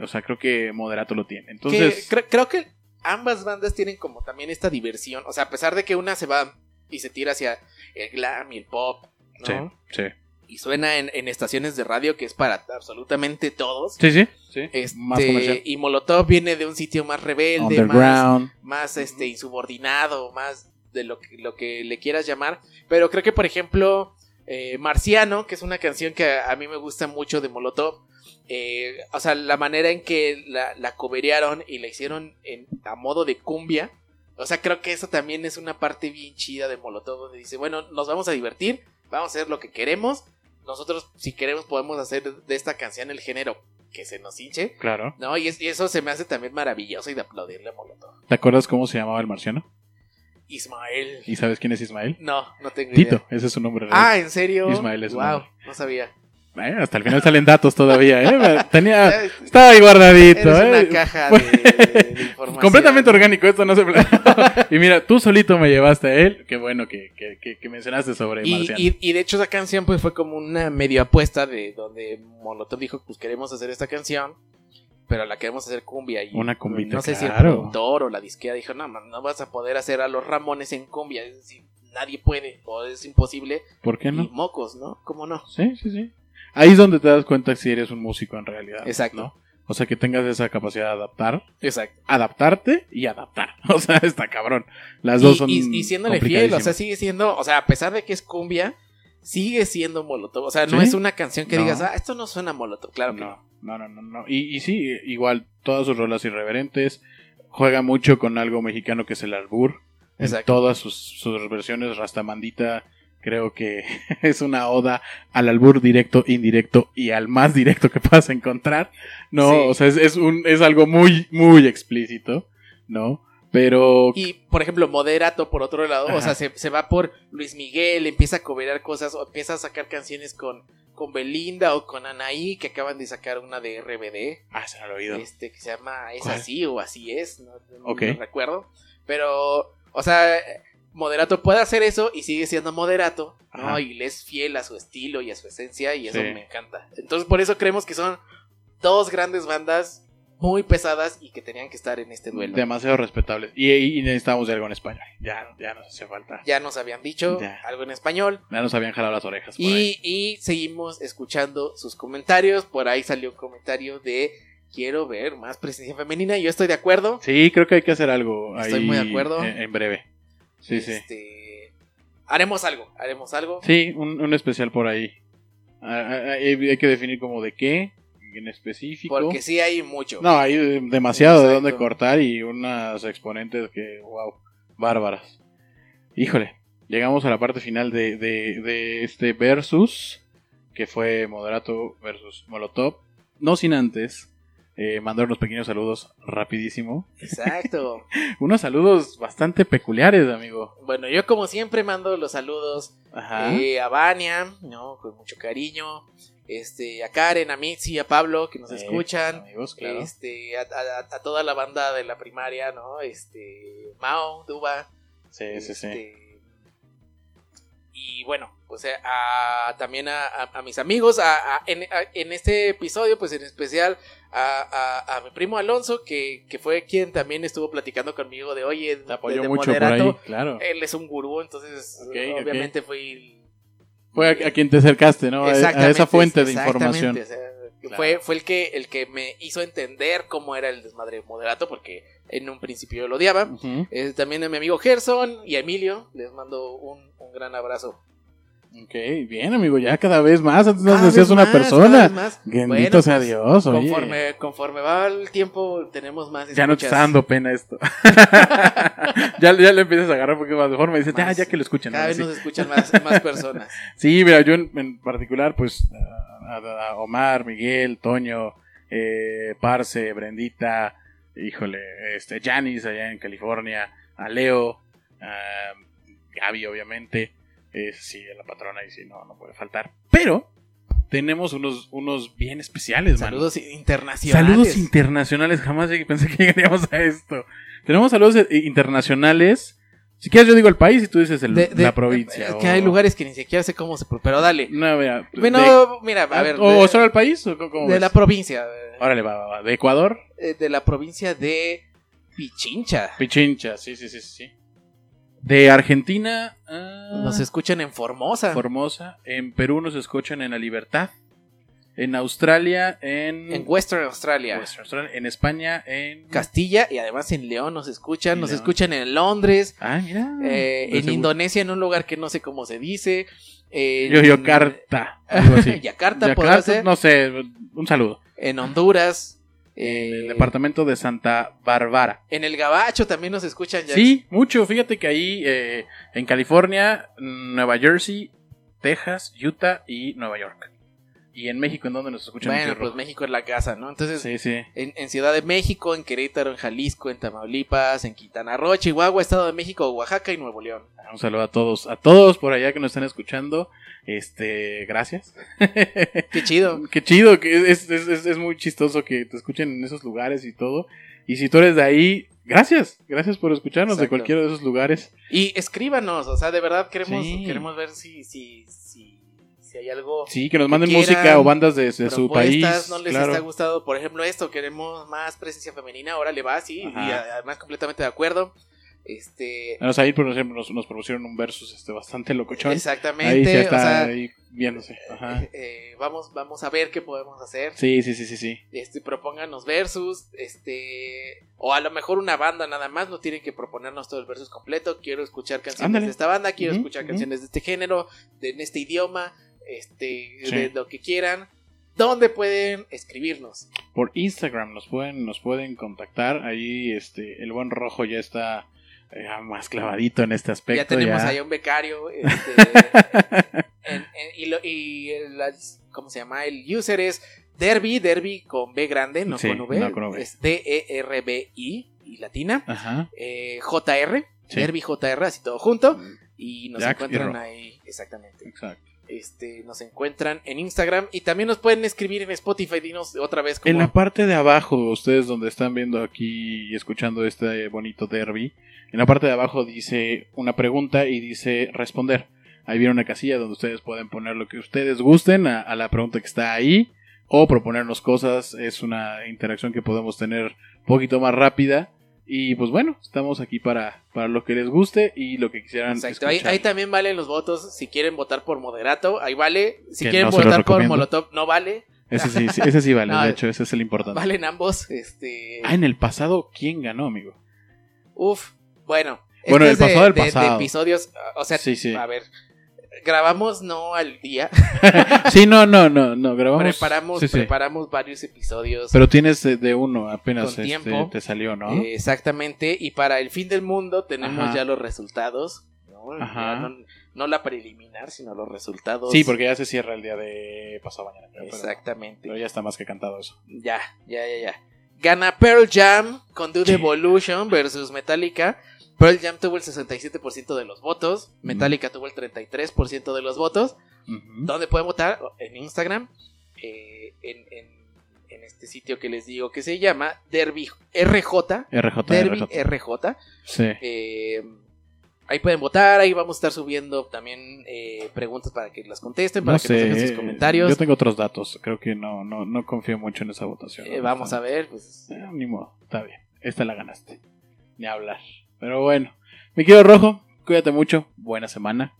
O sea, creo que Moderato lo tiene. Que Entonces, cre- creo que ambas bandas tienen como también esta diversión. O sea, a pesar de que una se va y se tira hacia el glam y el pop, ¿no? sí, sí. Y suena en, en estaciones de radio que es para absolutamente todos. Sí, sí. sí. Este, Más comercial. y Molotov viene de un sitio más rebelde, más, Underground. más este insubordinado, más de lo que, lo que le quieras llamar. Pero creo que, por ejemplo, eh, Marciano, que es una canción que a, a mí me gusta mucho de Molotov, eh, o sea, la manera en que la, la coberearon y la hicieron en, a modo de cumbia, o sea, creo que eso también es una parte bien chida de Molotov, donde dice, bueno, nos vamos a divertir, vamos a hacer lo que queremos, nosotros si queremos podemos hacer de esta canción el género que se nos hinche. Claro. No, y, es- y eso se me hace también maravilloso y de aplaudirle a Molotov. ¿Te acuerdas cómo se llamaba el marciano? Ismael. ¿Y sabes quién es Ismael? No, no tengo Tito, idea. ese es su nombre real. Ah, ¿en serio? Ismael es Wow, no sabía. Eh, hasta el final salen datos todavía, ¿eh? [LAUGHS] Tenía, estaba ahí guardadito, Eres una ¿eh? caja Fue- de, de [LAUGHS] información. Completamente orgánico, esto no se [LAUGHS] Y mira, tú solito me llevaste a él. Qué bueno que, que, que- que mencionaste sobre Y, Marciano. y- y de hecho esa canción pues fue como una medio apuesta de donde Molotov dijo pues queremos hacer esta canción pero la queremos hacer cumbia y Una cumbita, no sé si el claro. productor o la disquera dijo no man, no vas a poder hacer a los Ramones en cumbia es decir nadie puede o es imposible ¿Por qué y no? mocos no cómo no Sí, sí, sí. Ahí es donde te das cuenta si eres un músico en realidad. Exacto. ¿no? O sea, que tengas esa capacidad de adaptar, exacto adaptarte y adaptar. [LAUGHS] O sea, está cabrón. Las dos y, son y- y siéndole fiel o sea sigue siendo o sea a pesar de que es cumbia sigue siendo Molotov o sea no ¿Sí? es una canción que No. digas ah esto no suena Molotov claro que no. No, no, no, no. Y, y sí, igual, todas sus rolas irreverentes. Juega mucho con algo mexicano que es el albur. En Exacto. todas sus, sus versiones, Rastamandita, creo que [LAUGHS] es una oda al albur directo, indirecto y al más directo que [LAUGHS] puedas encontrar. No, Sí. o sea, es, es, un, es algo muy, muy explícito, ¿no? Pero Y, por ejemplo, Moderato, por otro lado, o sea, se, se va por Luis Miguel, empieza a cobrar cosas, o empieza a sacar canciones con, con Belinda o con Anaí, que acaban de sacar una de RBD, Ah, se me lo he oído. este, que se llama Es ¿Cuál? así o así es, no, no- Ok. no recuerdo. Pero, o sea, Moderato puede hacer eso y sigue siendo Moderato, ¿no? Y le es fiel a su estilo y a su esencia, y eso Sí. me encanta. Entonces, por eso creemos que son dos grandes bandas muy pesadas y que tenían que estar en este duelo. Demasiado respetables. Y, y- necesitábamos de algo en español. Ya, ya nos hacía falta. Ya, ya nos habían dicho Ya. algo en español. nos habían jalado las orejas. por ahí. Y, y seguimos escuchando sus comentarios. Por ahí salió un comentario de quiero ver más presencia femenina. Yo estoy de acuerdo. Sí, creo que hay que hacer algo. Estoy ahí muy de acuerdo. En, en breve. Sí, sí. Este, haremos algo, haremos algo. Sí, un, un especial por ahí. Ah, ah, ah, hay que definir como de qué, en específico. Porque sí hay mucho. No, hay demasiado de dónde cortar y unas exponentes que, wow, bárbaras. Híjole, llegamos a la parte final de, de, de este versus, que fue Moderato versus Molotov. No sin antes eh, mandar unos pequeños saludos rapidísimo. Exacto. [LAUGHS] Unos saludos bastante peculiares, amigo. bueno, yo como siempre mando los saludos Ajá. eh, a Vania, ¿no? Con mucho cariño. Este, a Karen, a Mitzi, a Pablo que nos Eh, escuchan. Amigos, claro. Este, a, a- a toda la banda de la primaria, ¿no? Este, Mao, Duba. sí, sí, sí. Y bueno, pues eh, a- también a, a- a mis amigos, en, en este episodio, pues en especial a, mi primo Alonso, que, que fue quien también estuvo platicando conmigo de, oye, Te apoyó mucho por ahí, claro. Él es un gurú, entonces obviamente fui... Fue a, quien te acercaste, ¿no? A- esa fuente de información. o sea, Claro. fue, fue el que el que me hizo entender cómo era el desmadre de moderato, porque en un principio yo lo odiaba. Eh, también a mi amigo Gerson y a Emilio, les mando un, un gran abrazo. Ok, bien, amigo, ya cada vez más. Antes nos decías una más, persona. más. Bendito Bueno, sea pues, Dios, oye. Conforme, conforme va el tiempo, tenemos más. Ya no te escuchas. está dando pena esto. [LAUGHS] ya, ya le empiezas a agarrar poquito más de forma y dices, ya, ya que lo escuchen. Cada vez sí". nos escuchan más, más personas. [LAUGHS] Sí, mira, yo en, en particular, pues, a, a- Omar, Miguel, Toño, eh, Parce, Brendita, híjole, este, Janis allá en California, a Leo, a Gaby, obviamente, eh, sí, a la patrona y sí, no, no puede faltar. Pero tenemos unos, unos bien especiales, mano. Saludos internacionales. Saludos internacionales, jamás pensé que llegaríamos a esto. Tenemos saludos internacionales. Si quieres, yo digo el país y tú dices el- De- de- la provincia. Es o- que hay lugares que ni siquiera sé cómo se. Pero dale. No, mira. Bueno, de- mira, a ver. ¿O solo el país? ¿O cómo- cómo de ves? la provincia. Órale, va, va, va. ¿De Ecuador? eh, De la provincia de Pichincha. Pichincha, sí, sí, sí, sí. De Argentina. ah, Nos escuchan en Formosa. Formosa. En Perú nos escuchan en La Libertad. En Australia, en. en Western Australia. Western Australia, En España, en. Castilla y además en León nos escuchan. Nos León. escuchan en Londres. Ah, mira. eh, De en seguro. Indonesia, en un lugar que no sé cómo se dice. Algo así. [LAUGHS] Yakarta, ser. No sé, un saludo. En Honduras. En eh, el departamento de Santa Bárbara. En el Gabacho también nos escuchan. ya. Sí, mucho. Fíjate que ahí eh, en California, Nueva Jersey, Texas, Utah y Nueva York. ¿Y en México en dónde nos escuchan? Bueno, pues? México es la casa, ¿no? Entonces, Sí, sí. en, en Ciudad de México, en Querétaro, en Jalisco, en Tamaulipas, en Quintana Roo, Chihuahua, Estado de México, Oaxaca y Nuevo León. Un saludo a todos, a todos por allá que nos están escuchando. Este, gracias. Qué chido. [LAUGHS] Qué chido, que es, es, es, es muy chistoso que te escuchen en esos lugares y todo. Y si tú eres de ahí, gracias, gracias por escucharnos de cualquiera de esos lugares. Y escríbanos, o sea, de verdad queremos, Sí. queremos ver si, si, si, si hay algo. Sí, que nos manden quieran, música o bandas de, de su país. no les claro. está gustado, por ejemplo, esto, queremos más presencia femenina, ahora le va, sí, Ajá. y además completamente de acuerdo. Este, Nos, ahí, por ejemplo, nos, nos propusieron un versus este, bastante locochón. Ahí exactamente, se o está sea, ahí viéndose. Ajá. eh, eh, vamos, vamos a ver qué podemos hacer. Sí, sí, sí, sí, sí. Este, propónganos versus, este, o a lo mejor una banda nada más, no tienen que proponernos todo el versus completo. Quiero escuchar canciones Ándale. de esta banda, quiero Ujú, escuchar ujú. canciones de este género, de en este idioma, este, Sí. de lo que quieran. ¿Dónde pueden escribirnos? Por Instagram nos pueden, nos pueden contactar. Ahí este, el buen rojo ya está eh, más clavadito en este aspecto. ya tenemos ya. ahí un becario. este, [LAUGHS] en- en- y lo- y el, ¿cómo se llama? El user es Derby, Derby con B grande, no Sí, con V. no con V. Es D-E-R-B-I y latina. Ajá. eh, JR, Sí. Derby JR, así todo junto. Y nos Jack encuentran ahí, exactamente. Exacto. Este, nos encuentran en Instagram y también nos pueden escribir en Spotify. Dinos otra vez cómo. En la parte de abajo, ustedes donde están viendo aquí y escuchando este bonito derby, en la parte de abajo dice una pregunta y dice responder. Ahí viene una casilla donde ustedes pueden poner lo que ustedes gusten a, a la pregunta que está ahí o proponernos cosas. Es una interacción que podemos tener un poquito más rápida. Y pues bueno, estamos aquí para, para lo que les guste y lo que quisieran Exacto, ahí, también valen los votos. Si quieren votar por Moderato, ahí vale. Si Que quieren no votar por. Molotov, no vale. Ese sí, sí, ese sí [LAUGHS] vale, No, de hecho, ese es el importante. Valen ambos. Este. Ah, en el pasado, ¿quién ganó, amigo? Uf, bueno. Bueno, este el es pasado del de, de- de pasado. episodios. O sea, Sí, sí. a ver. Grabamos no al día. [LAUGHS] Sí, no, no, no, no, grabamos. preparamos, sí, sí. preparamos varios episodios. Pero tienes de, de uno, apenas Con este, tiempo. te salió, ¿no? Eh, exactamente, y para el fin del mundo tenemos Ajá. ya los resultados. ¿no? Ajá. No, no la preliminar, sino los resultados. sí, porque ya se cierra el día de pasado mañana. creo, Exactamente. Pero, ya está más que cantado eso. Ya, ya, ya, ya. Gana Pearl Jam con Dude. Evolution versus Metallica. Pearl Jam tuvo el 67% de los votos. Metallica tuvo el 33% de los votos. ¿Dónde pueden votar? En Instagram. eh, en, en- en este sitio que les digo que se llama Derby RJ. RJ, Derby RJ. RJ. Sí. Eh, ahí pueden votar, ahí vamos a estar subiendo también eh, preguntas para que las contesten, para No que nos dejen sé, sus comentarios. yo tengo otros datos. Creo que no, no, no confío mucho en esa votación. Eh, vamos a ver, pues, Eh, ni modo, está bien. Esta la ganaste. Ni hablar. Pero bueno. Mi querido Rojo, cuídate mucho. Buena semana.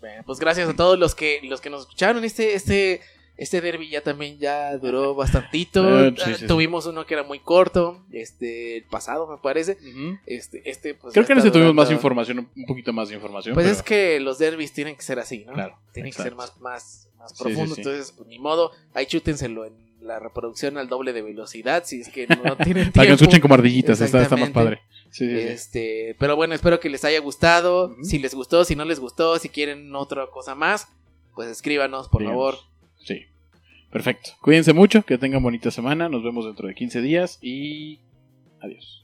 bueno, pues gracias a todos los que los que nos escucharon. Este este este derby ya también ya duró [LAUGHS] bastantito. Sí, Ah, sí. Tuvimos uno que era muy corto, este el pasado me parece. Este este pues Creo que en este tuvimos más información, un poquito más de información. Pues pero- es que los derbis tienen que ser así, ¿no? Claro, Tienen que ser más, más, más profundos. Entonces, pues ni modo. Ahí chútenselo en la reproducción al doble de velocidad. Si es que no tienen tiempo. [LAUGHS] Para que escuchen como ardillitas, está, está más padre. Sí, sí, sí. Este, pero bueno, espero que les haya gustado. Si les gustó, si no les gustó, si quieren otra cosa más, pues escríbanos, por Díganos. favor. Sí. Perfecto. Cuídense mucho, que tengan bonita semana. Nos vemos dentro de 15 días y adiós.